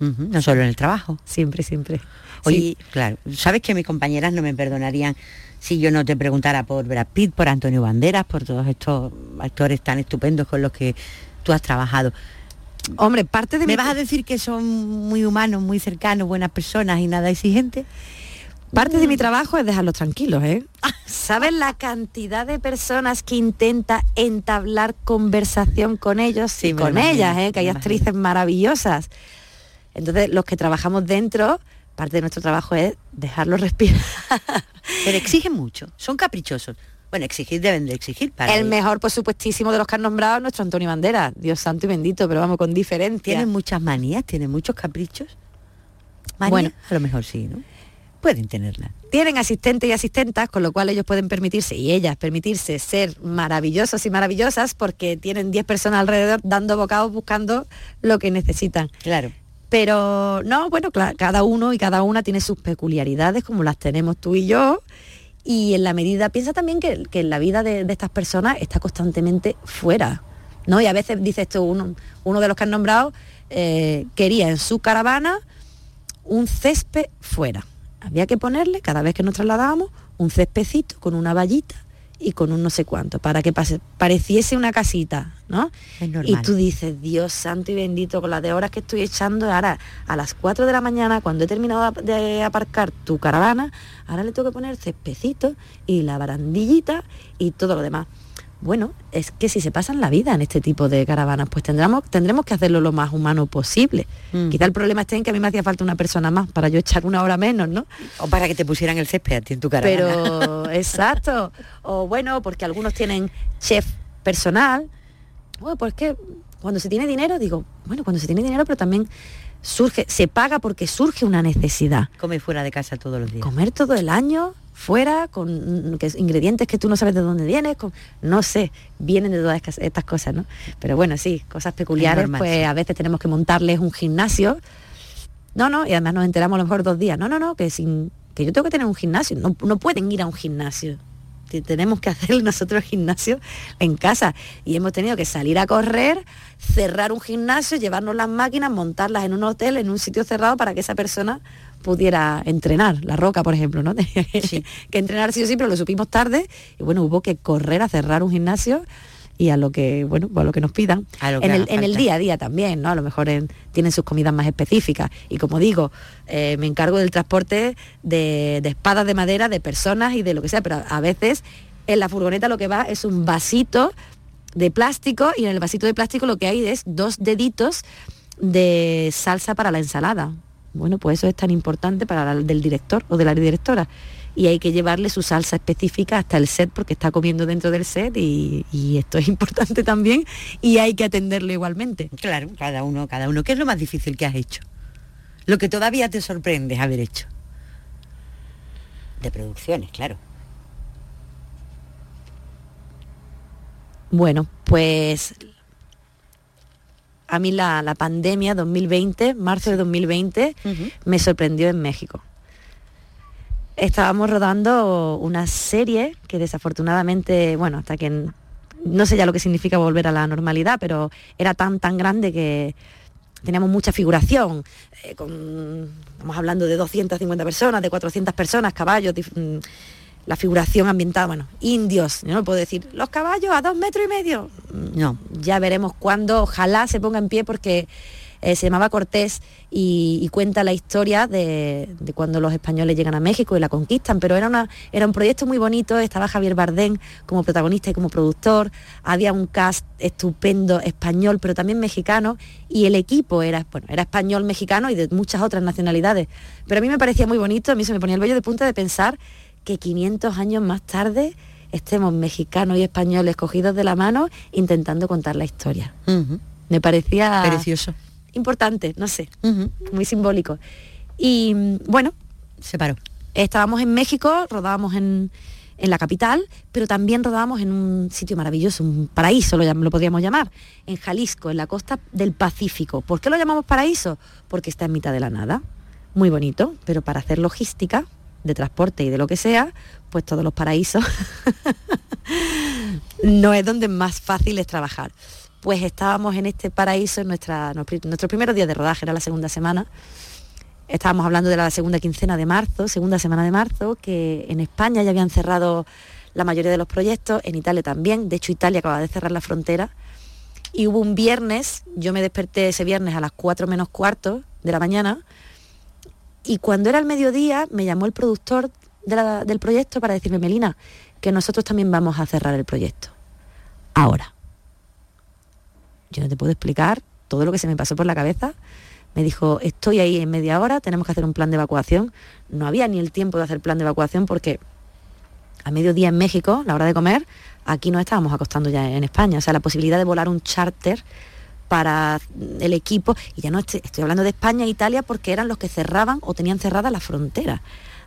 Uh -huh, no solo en el trabajo. Siempre, siempre. Oye, sí. claro, sabes que mis compañeras no me perdonarían si yo no te preguntara por Brad Pitt, por Antonio Banderas, por todos estos actores tan estupendos con los que tú has trabajado. Hombre, parte de ¿Me mi... vas a decir que son muy humanos, muy cercanos, buenas personas y nada exigentes? Parte de mi trabajo es dejarlos tranquilos, ¿eh? ¿Sabes la cantidad de personas que intenta entablar conversación con ellos sí, y con imagino, ellas, ¿eh? Que hay actrices maravillosas. Entonces, los que trabajamos dentro, parte de nuestro trabajo es dejarlos respirar. Pero exigen mucho, son caprichosos. Bueno, exigir deben de exigir para El mejor, por supuestísimo, de los que han nombrado es nuestro Antonio Bandera. Dios santo y bendito, pero vamos, con diferencia. ¿Tienen muchas manías? ¿Tienen muchos caprichos? ¿Manías? Bueno. a lo mejor sí, ¿no? Pueden tenerla. Tienen asistentes y asistentas, con lo cual ellos pueden permitirse, y ellas permitirse ser maravillosos y maravillosas porque tienen 10 personas alrededor dando bocados buscando lo que necesitan. Claro. Pero no, bueno, cada uno y cada una tiene sus peculiaridades, como las tenemos tú y yo, y en la medida, piensa también que, que la vida de, de, estas personas está constantemente fuera, ¿no? Y a veces dices tú, uno, uno de los que han nombrado eh, quería en su caravana un césped fuera. Había que ponerle, cada vez que nos trasladábamos, un céspedcito con una vallita y con un no sé cuánto, para que pase, pareciese una casita, ¿no? Y tú dices, Dios santo y bendito, con las de horas que estoy echando, ahora a las 4 de la mañana, cuando he terminado de aparcar tu caravana, ahora le tengo que poner cespecito y la barandillita y todo lo demás. Bueno, es que si se pasan la vida en este tipo de caravanas, pues tendremos, tendremos que hacerlo lo más humano posible. Mm. Quizá el problema esté en que a mí me hacía falta una persona más para yo echar una hora menos, ¿no? O para que te pusieran el césped a ti en tu caravana. Pero, exacto. O bueno, porque algunos tienen chef personal. Bueno, pues que cuando se tiene dinero, digo, bueno, cuando se tiene dinero, pero también surge, se paga porque surge una necesidad. Comer fuera de casa todos los días. Comer todo el año, fuera, con que, ingredientes que tú no sabes de dónde vienes, con, no sé, vienen de todas estas cosas, ¿no? Pero bueno, sí, cosas peculiares, normal, pues sí. a veces tenemos que montarles un gimnasio. No, no, y además nos enteramos a lo mejor dos días. No, no, no, que sin que yo tengo que tener un gimnasio. No, no pueden ir a un gimnasio. Tenemos que hacer nosotros gimnasio en casa. Y hemos tenido que salir a correr, cerrar un gimnasio, llevarnos las máquinas, montarlas en un hotel, en un sitio cerrado, para que esa persona pudiera entrenar, la roca, por ejemplo, ¿no? Tenía que, sí. que entrenar sí o sí, pero lo supimos tarde y bueno, hubo que correr a cerrar un gimnasio y a lo que, bueno, a lo que nos pidan. en, el, en, el, día a día también, ¿no? A lo mejor en, tienen sus comidas más específicas. Y como digo, eh, me encargo del transporte de, de, espadas de madera, de personas y de lo que sea, pero a veces en la furgoneta lo que va es un vasito de plástico y en el vasito de plástico lo que hay es dos deditos de salsa para la ensalada. Bueno, pues eso es tan importante para el del director o de la directora. Y hay que llevarle su salsa específica hasta el set porque está comiendo dentro del set y, y, esto es importante también y hay que atenderlo igualmente. Claro, cada uno, cada uno. ¿Qué es lo más difícil que has hecho? Lo que todavía te sorprende haber hecho. De producciones, claro. Bueno, pues a mí la, la, pandemia 2020, marzo de 2020, uh -huh. me sorprendió en México. Estábamos rodando una serie que desafortunadamente, bueno, hasta que no sé ya lo que significa volver a la normalidad, pero era tan, tan grande que teníamos mucha figuración. Eh, con, estamos hablando de 250 personas, de 400 personas, caballos, la figuración ambientada, bueno, indios, yo no puedo decir, los caballos a dos metros y medio. No, ya veremos cuándo, ojalá se ponga en pie porque eh, se llamaba Cortés y, cuenta la historia de, cuando los españoles llegan a México y la conquistan, pero era, una, era un proyecto muy bonito, estaba Javier Bardem como protagonista y como productor, había un cast estupendo español, pero también mexicano, y el equipo era, bueno, era español, mexicano y de muchas otras nacionalidades. Pero a mí me parecía muy bonito, a mí se me ponía el vello de punta de pensar que 500 años más tarde estemos mexicanos y españoles cogidos de la mano intentando contar la historia. Uh -huh. Me parecía precioso, importante, no sé, uh -huh. muy simbólico. Y bueno, se paró. Estábamos en México, rodábamos en, en la capital, pero también rodábamos en un sitio maravilloso, un paraíso lo, lo podríamos llamar, en Jalisco, en la costa del Pacífico. ¿Por qué lo llamamos paraíso? Porque está en mitad de la nada. Muy bonito, pero para hacer logística de transporte y de lo que sea, pues todos los paraísos no es donde más fácil es trabajar. Pues estábamos en este paraíso en nuestra, nuestros primeros días de rodaje, era la segunda semana, Estábamos hablando de la segunda quincena de marzo, segunda semana de marzo, que en España ya habían cerrado la mayoría de los proyectos, en Italia también, de hecho Italia acaba de cerrar la frontera. Y hubo un viernes, yo me desperté ese viernes a las 4 menos cuarto de la mañana, y cuando era el mediodía me llamó el productor del proyecto para decirme, Melina, que nosotros también vamos a cerrar el proyecto. Ahora. Yo no te puedo explicar todo lo que se me pasó por la cabeza me dijo, estoy ahí en media hora, tenemos que hacer un plan de evacuación. No había ni el tiempo de hacer plan de evacuación porque a mediodía en México, la hora de comer, aquí no estábamos acostando ya en España. O sea, la posibilidad de volar un charter para el equipo, y ya no estoy, hablando de España e Italia porque eran los que cerraban o tenían cerrada la frontera.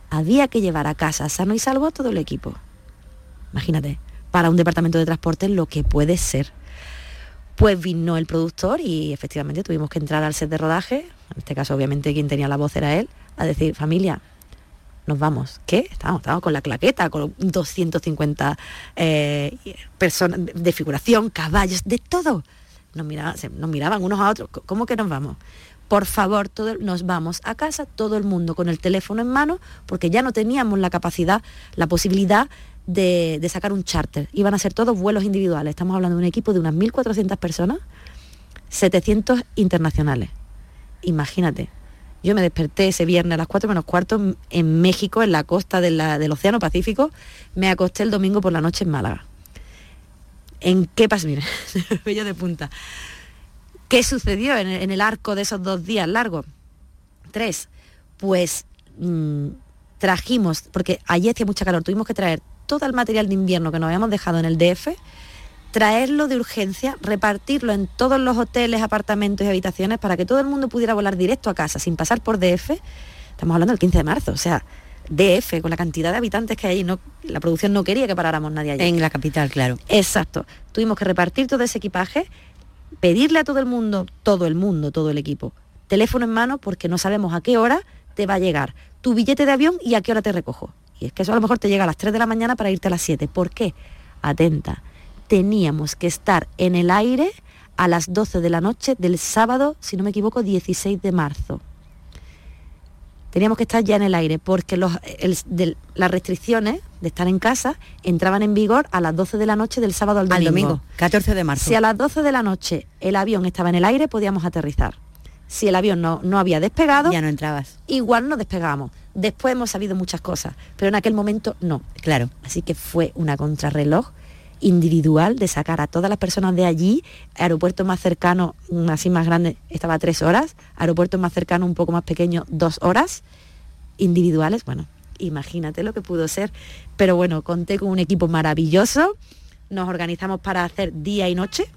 Había que llevar a casa sano y salvo a todo el equipo. Imagínate, para un departamento de transporte lo que puede ser. Pues vino el productor y efectivamente tuvimos que entrar al set de rodaje, en este caso obviamente quien tenía la voz era él, a decir, familia, nos vamos. ¿Qué? Estábamos, con la claqueta, con 250 eh, personas de figuración, caballos, de todo. Nos miraban, nos miraban unos a otros. ¿Cómo que nos vamos? Por favor, nos vamos a casa, todo el mundo con el teléfono en mano, porque ya no teníamos la capacidad, la posibilidad de, sacar un charter. Iban a ser todos vuelos individuales. Estamos hablando de un equipo de unas 1.400 personas, 700 internacionales. Imagínate. Yo me desperté ese viernes a las 4 menos cuarto en México, en la costa del Océano Pacífico. Me acosté el domingo por la noche en Málaga. ¿En qué pasó? Mira, bello de punta. ¿Qué sucedió en, el arco de esos dos días largos? Tres. Pues mm, trajimos, porque allí hacía mucha calor, tuvimos que traer todo el material de invierno que nos habíamos dejado en el DF, traerlo de urgencia, repartirlo en todos los hoteles, apartamentos y habitaciones para que todo el mundo pudiera volar directo a casa sin pasar por DF. Estamos hablando del 15 de marzo, o sea, DF, con la cantidad de habitantes que hay, no, la producción no quería que paráramos nadie allí. En la capital, claro. Exacto. Tuvimos que repartir todo ese equipaje, pedirle a todo el mundo, todo el mundo, todo el equipo, teléfono en mano porque no sabemos a qué hora te va a llegar tu billete de avión y a qué hora te recojo. Y es que eso a lo mejor te llega a las 3 de la mañana para irte a las 7. ¿Por qué? Atenta. Teníamos que estar en el aire a las 12 de la noche del sábado, si no me equivoco, 16 de marzo. Teníamos que estar ya en el aire porque los, las restricciones de estar en casa entraban en vigor a las 12 de la noche del sábado al domingo. Al domingo, 14 de marzo. Si a las 12 de la noche el avión estaba en el aire, podíamos aterrizar. Si el avión no, no había despegado, ya no entrabas. Igual no despegábamos. Después hemos sabido muchas cosas, pero en aquel momento no. Claro. Así que fue una contrarreloj individual de sacar a todas las personas de allí, aeropuerto más cercano, así más grande, estaba tres horas, aeropuerto más cercano, un poco más pequeño, dos horas, individuales, bueno, imagínate lo que pudo ser, pero bueno, conté con un equipo maravilloso, nos organizamos para hacer día y noche,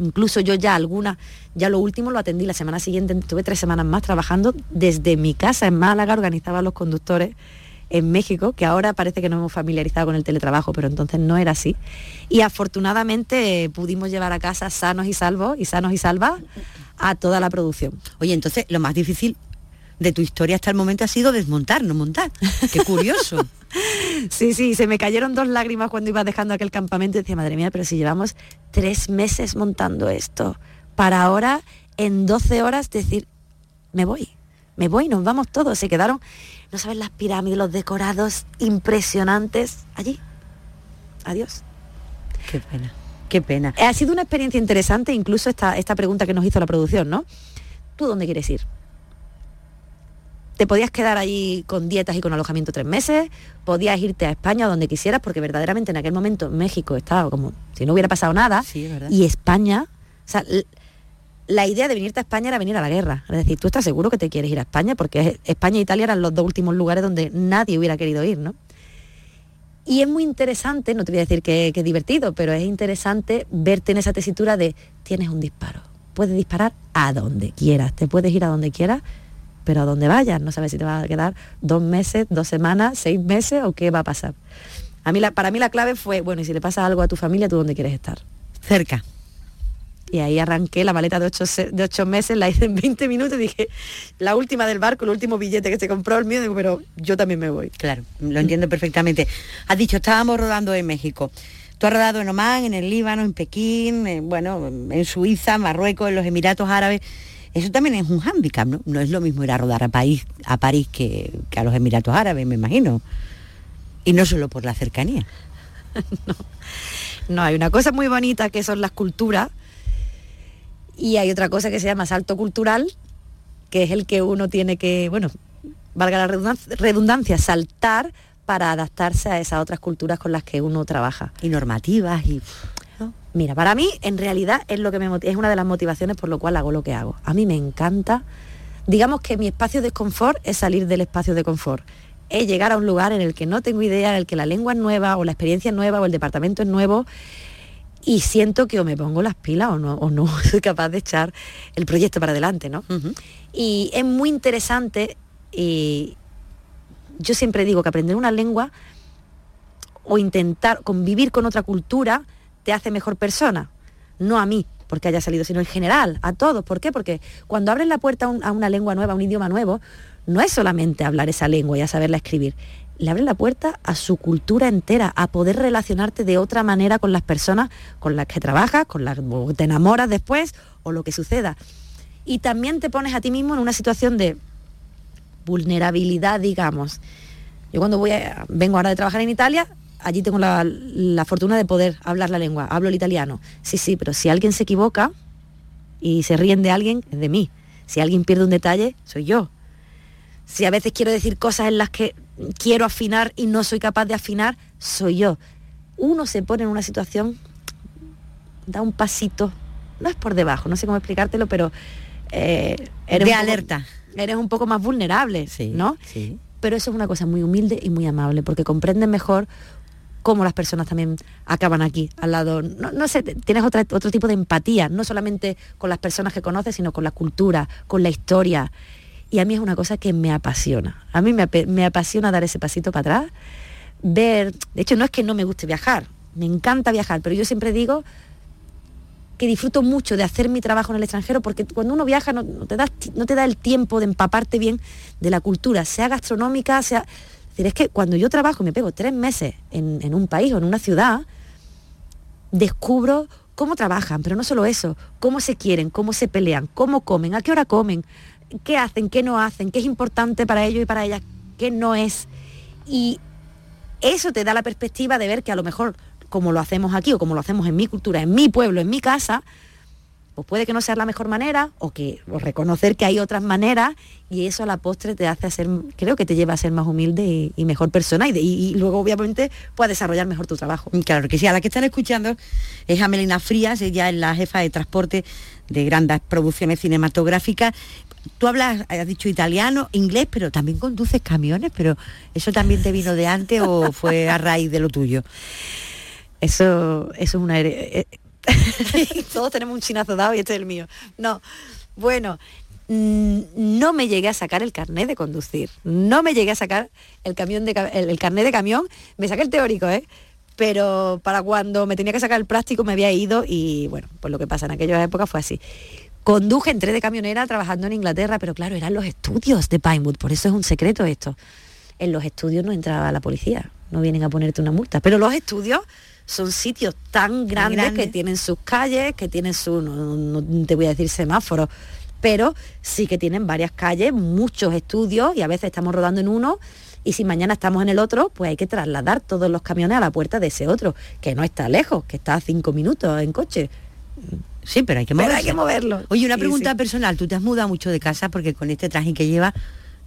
Incluso yo ya alguna, ya lo último lo atendí la semana siguiente, tuve tres semanas más trabajando desde mi casa en Málaga, organizaba los conductores en México, que ahora parece que no hemos familiarizado con el teletrabajo, pero entonces no era así. Y afortunadamente eh, pudimos llevar a casa sanos y salvos y sanos y salvas a toda la producción. Oye, entonces lo más difícil de tu historia hasta el momento ha sido desmontar, no montar. Qué curioso. sí, sí, se me cayeron dos lágrimas cuando iba dejando aquel campamento y decía, madre mía, pero si llevamos tres meses montando esto, para ahora en 12 horas decir, me voy, me voy, nos vamos todos. Se quedaron, no sabes, las pirámides, los decorados impresionantes allí. Adiós. Qué pena, qué pena. Ha sido una experiencia interesante, incluso esta, esta pregunta que nos hizo la producción, ¿no? ¿Tú dónde quieres ir? te podías quedar allí con dietas y con alojamiento tres meses, podías irte a España donde quisieras, porque verdaderamente en aquel momento México estaba como si no hubiera pasado nada, y España, o sea, la idea de venirte a España era venir a la guerra. Es decir, tú estás seguro que te quieres ir a España, porque España e Italia eran los dos últimos lugares donde nadie hubiera querido ir, ¿no? Y es muy interesante, no te voy a decir que, que es divertido, pero es interesante verte en esa tesitura de tienes un disparo. Puedes disparar a donde quieras, te puedes ir a donde quieras pero a donde vayas, no sabes si te va a quedar dos meses, dos semanas, seis meses o qué va a pasar. A mí la, para mí la clave fue, bueno, y si le pasa algo a tu familia, ¿tú dónde quieres estar? Cerca. Y ahí arranqué la maleta de ocho, de ocho meses, la hice en 20 minutos y dije, la última del barco, el último billete que se compró el mío, digo, pero yo también me voy. Claro, lo entiendo perfectamente. Has dicho, estábamos rodando en México. Tú has rodado en Oman, en el Líbano, en Pekín, en, bueno, en Suiza, Marruecos, en los Emiratos Árabes. Eso también es un hándicap, ¿no? No es lo mismo ir a rodar a, París, a París que, que a los Emiratos Árabes, me imagino. Y no solo por la cercanía. no. no, hay una cosa muy bonita que son las culturas y hay otra cosa que se llama salto cultural, que es el que uno tiene que, bueno, valga la redundancia, saltar para adaptarse a esas otras culturas con las que uno trabaja. Y normativas y... Mira, para mí en realidad es, lo que me, es una de las motivaciones por lo cual hago lo que hago. A mí me encanta, digamos que mi espacio de confort es salir del espacio de confort. Es llegar a un lugar en el que no tengo idea, en el que la lengua es nueva o la experiencia es nueva o el departamento es nuevo y siento que o me pongo las pilas o no, o no soy capaz de echar el proyecto para adelante, ¿no? Y es muy interesante y yo siempre digo que aprender una lengua o intentar convivir con otra cultura te hace mejor persona, no a mí, porque haya salido, sino en general, a todos. ¿Por qué? Porque cuando abres la puerta a, una lengua nueva, a un idioma nuevo, no es solamente hablar esa lengua y a saberla escribir, le abre la puerta a su cultura entera, a poder relacionarte de otra manera con las personas con las que trabajas, con las que te enamoras después o lo que suceda. Y también te pones a ti mismo en una situación de vulnerabilidad, digamos. Yo cuando voy vengo ahora de trabajar en Italia, allí tengo la, la, fortuna de poder hablar la lengua, hablo el italiano. Sí, sí, pero si alguien se equivoca y se ríen de alguien, es de mí. Si alguien pierde un detalle, soy yo. Si a veces quiero decir cosas en las que quiero afinar y no soy capaz de afinar, soy yo. Uno se pone en una situación, da un pasito, no es por debajo, no sé cómo explicártelo, pero eh, eres de alerta. eres un poco más vulnerable, sí, ¿no? Sí. Pero eso es una cosa muy humilde y muy amable, porque comprendes mejor cómo las personas también acaban aquí, al lado. No, sé, tienes otra, otro tipo de empatía, no solamente con las personas que conoces, sino con la cultura, con la historia y a mí es una cosa que me apasiona. A mí me, apasiona dar ese pasito para atrás, ver, de hecho no es que no me guste viajar, me encanta viajar, pero yo siempre digo que disfruto mucho de hacer mi trabajo en el extranjero porque cuando uno viaja no, te, da, no te da el tiempo de empaparte bien de la cultura, sea gastronómica, sea... Es decir, es que cuando yo trabajo, me pego tres meses en, en un país o en una ciudad, descubro cómo trabajan, pero no solo eso, cómo se quieren, cómo se pelean, cómo comen, a qué hora comen, qué hacen, qué no hacen, qué es importante para ellos y para ellas, qué no es. Y eso te da la perspectiva de ver que a lo mejor como lo hacemos aquí o como lo hacemos en mi cultura, en mi pueblo, en mi casa, pues puede que no sea la mejor manera o que reconocer que hay otras maneras y eso a la postre te hace ser, creo que te lleva a ser más humilde y, mejor persona y, luego obviamente puedes desarrollar mejor tu trabajo. Claro que sí, a la que están escuchando es Amelina Frías, ella es la jefa de transporte de grandes producciones cinematográficas tú hablas, has dicho italiano, inglés, pero también conduces camiones, pero ¿eso también te vino de antes o fue a raíz de lo tuyo? Eso, eso es una... Eh, todos tenemos un chinazo dado y este es el mío. No, bueno, mm, no me llegué a sacar el carnet de conducir, no me llegué a sacar el, camión de, el, carnet de camión, me saqué el teórico, ¿eh? pero para cuando me tenía que sacar el práctico me había ido y bueno, pues lo que pasa en aquella época fue así. Conduje, entré de camionera trabajando en Inglaterra, pero claro, eran los estudios de Pinewood, por eso es un secreto esto. En los estudios no entraba la policía, no vienen a ponerte una multa, pero los estudios son sitios tan grandes que tienen sus calles, que tienen su, no, te voy a decir semáforos, pero sí que tienen varias calles, muchos estudios y a veces estamos rodando en uno y si mañana estamos en el otro, pues hay que trasladar todos los camiones a la puerta de ese otro, que no está lejos, que está a cinco minutos en coche. Sí, pero hay que moverlo. hay que moverlo. Oye, una pregunta personal. Tú te has mudado mucho de casa porque con este traje que lleva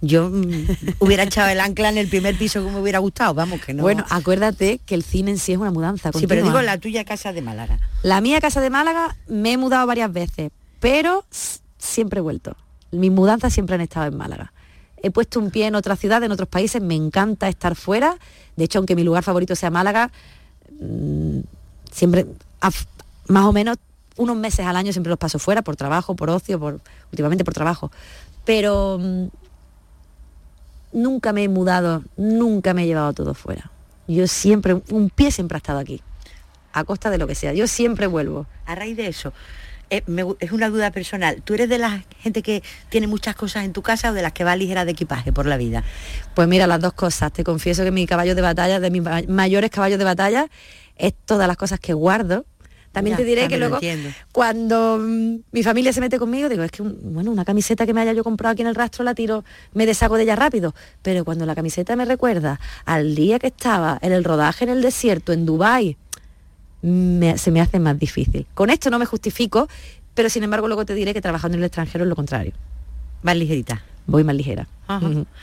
yo mm, hubiera echado el ancla en el primer piso como me hubiera gustado, vamos que no. Bueno, acuérdate que el cine en sí es una mudanza. Sí, pero digo la tuya casa de Málaga. La mía casa de Málaga me he mudado varias veces, pero siempre he vuelto. Mis mudanzas siempre han estado en Málaga. He puesto un pie en otra ciudad, en otros países, me encanta estar fuera. De hecho, aunque mi lugar favorito sea Málaga, mm, siempre, más o menos unos meses al año siempre los paso fuera por trabajo, por ocio, por últimamente por trabajo. Pero mm, nunca me he mudado, nunca me he llevado todo fuera. Yo siempre, un pie siempre ha estado aquí, a costa de lo que sea. Yo siempre vuelvo. A raíz de eso, eh, es una duda personal. ¿Tú eres de la gente que tiene muchas cosas en tu casa o de las que va ligera de equipaje por la vida? Pues mira, las dos cosas. Te confieso que mi caballo de batalla, de mis mayores caballos de batalla, es todas las cosas que guardo. También te diré que luego cuando mm, mi familia se mete conmigo, digo, es que bueno, una camiseta que me haya yo comprado aquí en el rastro la tiro, me deshago de ella rápido. Pero cuando la camiseta me recuerda al día que estaba en el rodaje en el desierto, en Dubái, se me hace más difícil. Con esto no me justifico, pero sin embargo luego te diré que trabajando en el extranjero es lo contrario. Más ligerita. Voy más ligera.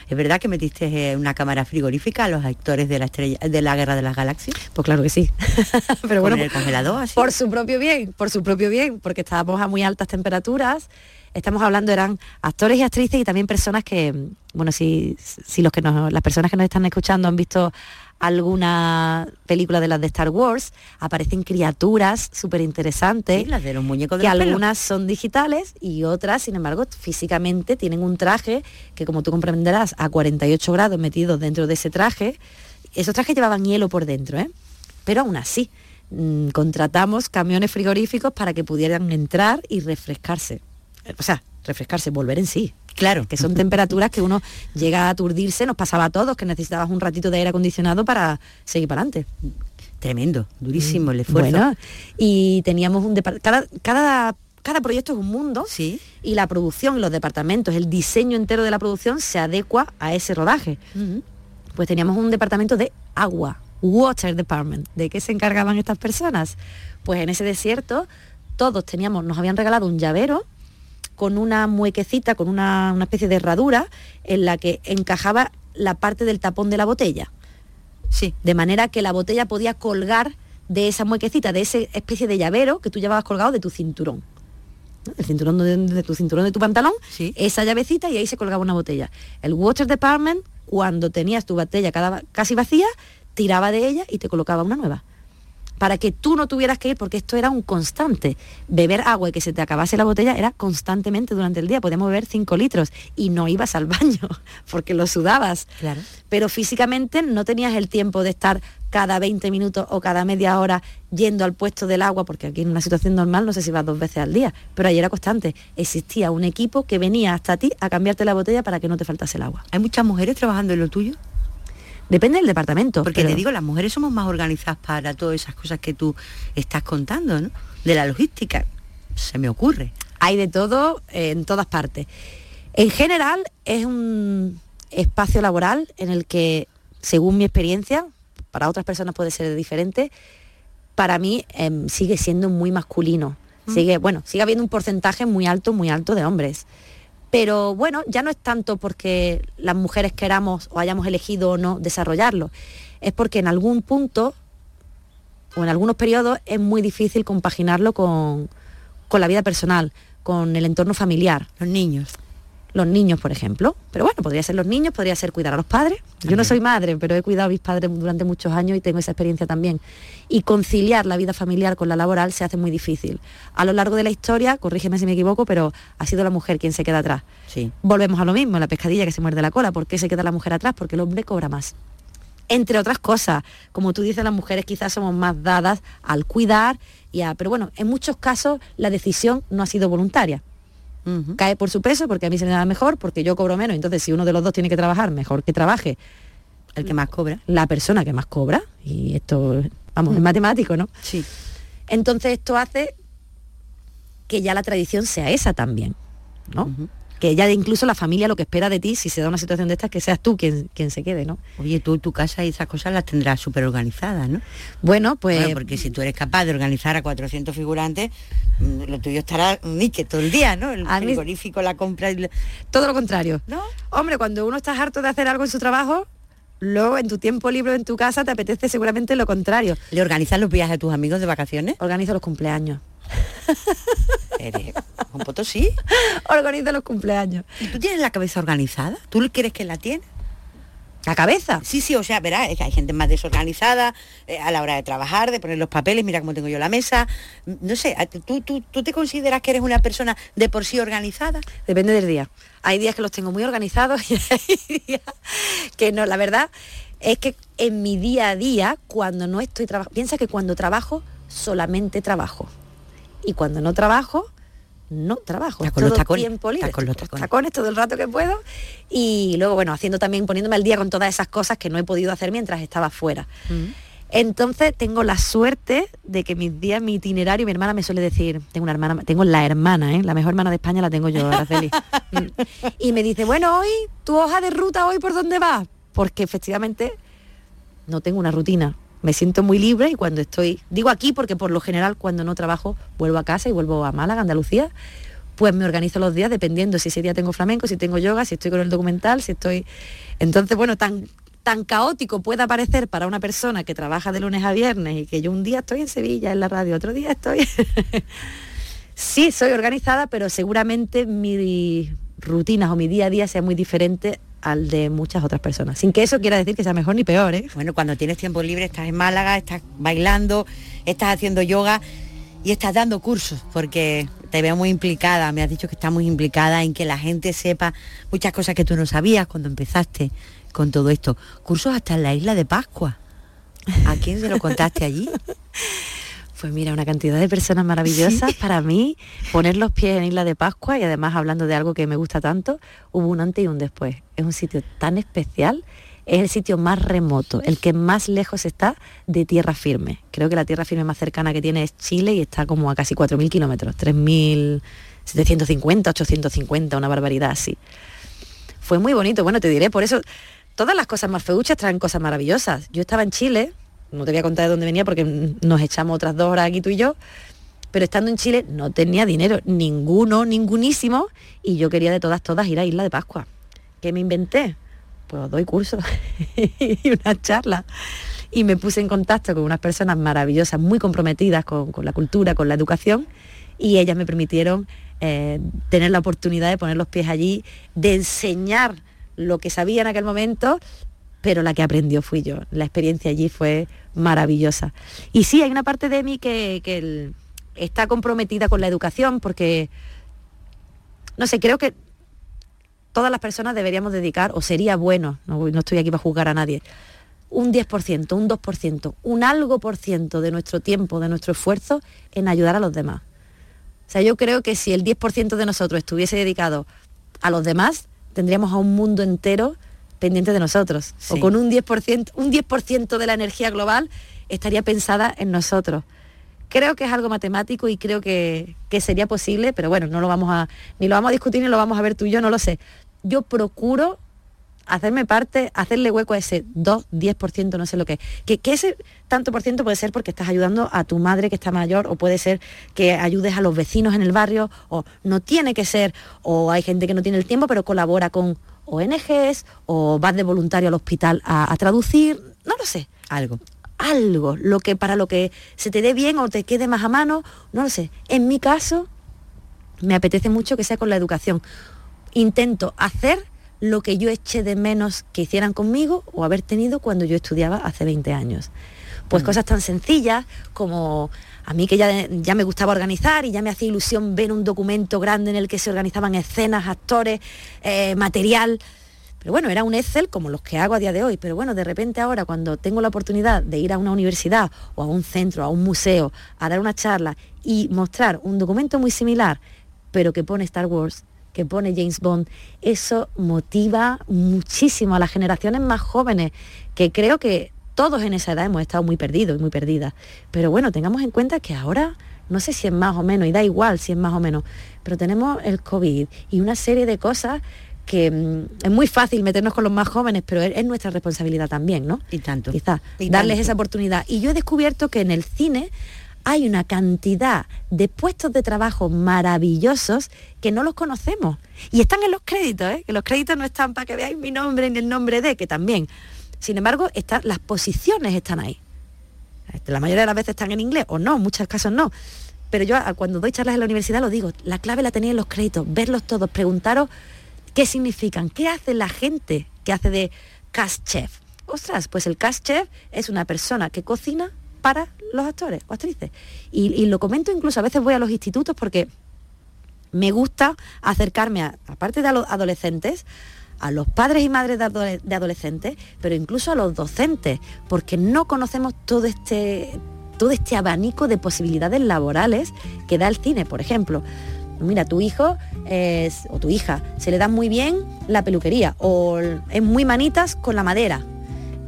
¿Es verdad que metiste eh, una cámara frigorífica a los actores de la estrella de la Guerra de las Galaxias? Pues claro que sí. Pero bueno, el congelador así? por su propio bien, por su propio bien, porque estábamos a muy altas temperaturas. Estamos hablando eran actores y actrices y también personas que, bueno, si, si los que nos, las personas que nos están escuchando han visto alguna película de las de Star Wars, aparecen criaturas súper interesantes. las de los muñecos Que algunas son digitales y otras, sin embargo, físicamente tienen un traje que, como tú comprenderás, a 48 grados metidos dentro de ese traje. Esos trajes llevaban hielo por dentro, ¿eh? Pero aún así, mm, contratamos camiones frigoríficos para que pudieran entrar y refrescarse. O sea, refrescarse, volver en sí. Claro. Que son temperaturas que uno llega a aturdirse, nos pasaba a todos, que necesitabas un ratito de aire acondicionado para seguir para adelante. Tremendo, durísimo el esfuerzo. Bueno, y teníamos un cada, cada cada proyecto es un mundo ¿Sí? y la producción, los departamentos, el diseño entero de la producción se adecua a ese rodaje. Pues teníamos un departamento de agua, Water Department. ¿De qué se encargaban estas personas? Pues en ese desierto todos teníamos, nos habían regalado un llavero con una muequecita, con una, especie de herradura en la que encajaba la parte del tapón de la botella. Sí. De manera que la botella podía colgar de esa muequecita, de esa especie de llavero que tú llevabas colgado de tu cinturón. El cinturón de, tu cinturón de tu pantalón, sí. esa llavecita y ahí se colgaba una botella. El Water Department, cuando tenías tu botella casi vacía, tiraba de ella y te colocaba una nueva para que tú no tuvieras que ir, porque esto era un constante. Beber agua y que se te acabase la botella era constantemente durante el día. Podíamos beber 5 litros y no ibas al baño porque lo sudabas. Claro. Pero físicamente no tenías el tiempo de estar cada 20 minutos o cada media hora yendo al puesto del agua, porque aquí en una situación normal no sé si vas dos veces al día, pero ahí era constante. Existía un equipo que venía hasta ti a cambiarte la botella para que no te faltase el agua. ¿Hay muchas mujeres trabajando en lo tuyo? Depende del departamento. Porque te digo, las mujeres somos más organizadas para todas esas cosas que tú estás contando, ¿no? De la logística, se me ocurre. Hay de todo en todas partes. En general es un espacio laboral en el que, según mi experiencia, para otras personas puede ser diferente, para mí em, sigue siendo muy masculino. Mm. Sigue, bueno, sigue habiendo un porcentaje muy alto, muy alto de hombres. Pero bueno, ya no es tanto porque las mujeres queramos o hayamos elegido o no desarrollarlo, es porque en algún punto o en algunos periodos es muy difícil compaginarlo con, con la vida personal, con el entorno familiar. Los niños los niños, por ejemplo. Pero bueno, podría ser los niños, podría ser cuidar a los padres. Yo no soy madre, pero he cuidado a mis padres durante muchos años y tengo esa experiencia también. Y conciliar la vida familiar con la laboral se hace muy difícil. A lo largo de la historia, corrígeme si me equivoco, pero ha sido la mujer quien se queda atrás. Sí. Volvemos a lo mismo, la pescadilla que se muerde la cola. ¿Por qué se queda la mujer atrás? Porque el hombre cobra más. Entre otras cosas, como tú dices, las mujeres quizás somos más dadas al cuidar y a... Pero bueno, en muchos casos la decisión no ha sido voluntaria cae por su peso porque a mí se me da mejor, porque yo cobro menos. Entonces, si uno de los dos tiene que trabajar, mejor que trabaje. El que más cobra. La persona que más cobra. Y esto, vamos, es matemático, ¿no? Sí. Entonces esto hace que ya la tradición sea esa también, ¿no? Que ya incluso la familia lo que espera de ti, si se da una situación de estas, que seas tú quien, quien se quede, ¿no? Oye, tú tu casa y esas cosas las tendrás súper organizadas, ¿no? Bueno, pues... porque si tú eres capaz de organizar a 400 figurantes, mm, lo tuyo estará que todo el día, ¿no? El frigorífico, la compra... Y... Todo lo contrario. ¿No? Hombre, cuando uno está harto de hacer algo en su trabajo, luego en tu tiempo libre en tu casa te apetece seguramente lo contrario. ¿Le organizas los viajes a tus amigos de vacaciones? Organizo los cumpleaños. ¿Eres un potosí? Organiza los cumpleaños. ¿Y tú tienes la cabeza organizada? ¿Tú crees que la tienes? ¿La cabeza? Sí, sí, o sea, verás, es que hay gente más desorganizada eh, a la hora de trabajar, de poner los papeles, mira cómo tengo yo la mesa. No sé, ¿tú, tú, tú te consideras que eres una persona de por sí organizada? Depende del día. Hay días que los tengo muy organizados y hay días que no. La verdad es que en mi día a día, cuando no estoy trabajando, piensa que cuando trabajo, solamente trabajo. Y cuando no trabajo, no trabajo. Está con los todo tacones, tiempo libre. está con los tacones. todo el rato que puedo. Y luego, bueno, haciendo también, poniéndome al día con todas esas cosas que no he podido hacer mientras estaba fuera. Entonces tengo la suerte de que mis días, mi itinerario, mi hermana me suele decir, tengo una hermana, tengo la hermana, ¿eh? la mejor hermana de España la tengo yo, Araceli. Mm. y me dice, bueno, hoy, tu hoja de ruta, hoy por dónde vas? Porque efectivamente no tengo una rutina. Me siento muy libre y cuando estoy, digo aquí porque por lo general cuando no trabajo vuelvo a casa y vuelvo a Málaga, Andalucía, pues me organizo los días dependiendo si ese día tengo flamenco, si tengo yoga, si estoy con el documental, si estoy... Entonces, bueno, tan, tan caótico pueda parecer para una persona que trabaja de lunes a viernes y que yo un día estoy en Sevilla, en la radio, otro día estoy... sí, soy organizada, pero seguramente mis rutinas o mi día a día sea muy diferente al de muchas otras personas. Sin que eso quiera decir que sea mejor ni peor, ¿eh? Bueno, cuando tienes tiempo libre estás en Málaga, estás bailando, estás haciendo yoga y estás dando cursos, porque te veo muy implicada, me has dicho que estás muy implicada en que la gente sepa muchas cosas que tú no sabías cuando empezaste con todo esto. Cursos hasta en la isla de Pascua. ¿A quién se lo contaste allí? Pues mira, una cantidad de personas maravillosas. Para mí, poner los pies en Isla de Pascua y además hablando de algo que me gusta tanto, hubo un antes y un después. Es un sitio tan especial, es el sitio más remoto, el que más lejos está de tierra firme. Creo que la tierra firme más cercana que tiene es Chile y está como a casi 4.000 kilómetros, 3.750, 850, una barbaridad así. Fue muy bonito, bueno, te diré, por eso todas las cosas más feuchas traen cosas maravillosas. Yo estaba en Chile, no te voy a contar de dónde venía porque nos echamos otras dos horas aquí tú y yo, pero estando en Chile no tenía dinero, ninguno, ningunísimo, y yo quería de todas, todas ir a Isla de Pascua. ¿Qué me inventé? Pues doy cursos y una charla. Y me puse en contacto con unas personas maravillosas, muy comprometidas con, la cultura, con la educación, y ellas me permitieron eh, tener la oportunidad de poner los pies allí, de enseñar lo que sabía en aquel momento, pero la que aprendió fui yo. La experiencia allí fue maravillosa. Y sí, hay una parte de mí que, que está comprometida con la educación porque, no sé, creo que todas las personas deberíamos dedicar, o sería bueno, no, no estoy aquí para juzgar a nadie, un 10%, un 2%, un algo por ciento de nuestro tiempo, de nuestro esfuerzo en ayudar a los demás. O sea, yo creo que si el 10% de nosotros estuviese dedicado a los demás, tendríamos a un mundo entero pendiente de nosotros. Sí. O con un 10%, un 10% de la energía global estaría pensada en nosotros. Creo que es algo matemático y creo que, que sería posible, pero bueno, no lo vamos a, ni lo vamos a discutir ni lo vamos a ver tú y yo, no lo sé. Yo procuro hacerme parte, hacerle hueco a ese 2, 10%, no sé lo que es. Que, que ese tanto por ciento puede ser porque estás ayudando a tu madre que está mayor, o puede ser que ayudes a los vecinos en el barrio, o no tiene que ser, o hay gente que no tiene el tiempo, pero colabora con ONGs, o vas de voluntario al hospital a, a traducir, no lo sé Algo. algo, lo que para lo que se te dé bien o te quede más a mano, no lo sé. En mi caso, me apetece mucho que sea con la educación. Intento hacer lo que yo eché de menos que hicieran conmigo o haber tenido cuando yo estudiaba hace 20 años. Pues cosas tan sencillas como a mí que ya, ya me gustaba organizar y ya me hacía ilusión ver un documento grande en el que se organizaban escenas, actores, eh, material. Pero bueno, era un Excel como los que hago a día de hoy. Pero bueno, de repente ahora cuando tengo la oportunidad de ir a una universidad o a un centro, a un museo, a dar una charla y mostrar un documento muy similar, pero que pone Star Wars, que pone James Bond, eso motiva muchísimo a las generaciones más jóvenes, que creo que todos en esa edad hemos estado muy perdidos y muy perdidas. Pero bueno, tengamos en cuenta que ahora, no sé si es más o menos, y da igual si es más o menos, pero tenemos el COVID y una serie de cosas que mm, es muy fácil meternos con los más jóvenes, pero es, es nuestra responsabilidad también, ¿no? Y tanto. Quizás Y darles tanto. esa oportunidad. Y yo he descubierto que en el cine hay una cantidad de puestos de trabajo maravillosos que no los conocemos. Y están en los créditos, ¿eh? que los créditos no están para que veáis mi nombre ni el nombre de, que también. Sin embargo, están, las posiciones están ahí. La mayoría de las veces están en inglés, o no, en muchos casos no. Pero yo a- cuando doy charlas en la universidad lo digo, la clave la tenéis en los créditos, verlos todos, preguntaros qué significan, qué hace la gente que hace de cast chef. Ostras, pues el cast chef es una persona que cocina para los actores o actrices. Y, y lo comento incluso, a veces voy a los institutos porque me gusta acercarme, a, aparte de a los adolescentes, a los padres y madres de, adolescentes, pero incluso a los docentes, porque no conocemos todo este, todo este abanico de posibilidades laborales que da el cine, por ejemplo. Mira, tu hijo o tu hija se le da muy bien la peluquería o es muy manitas con la madera,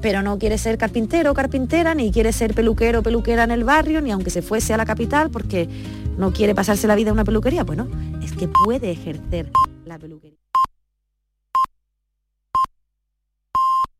pero no quiere ser carpintero o carpintera, ni quiere ser peluquero o peluquera en el barrio, ni aunque se fuese a la capital porque no quiere pasarse la vida en una peluquería. Bueno, es que puede ejercer la peluquería.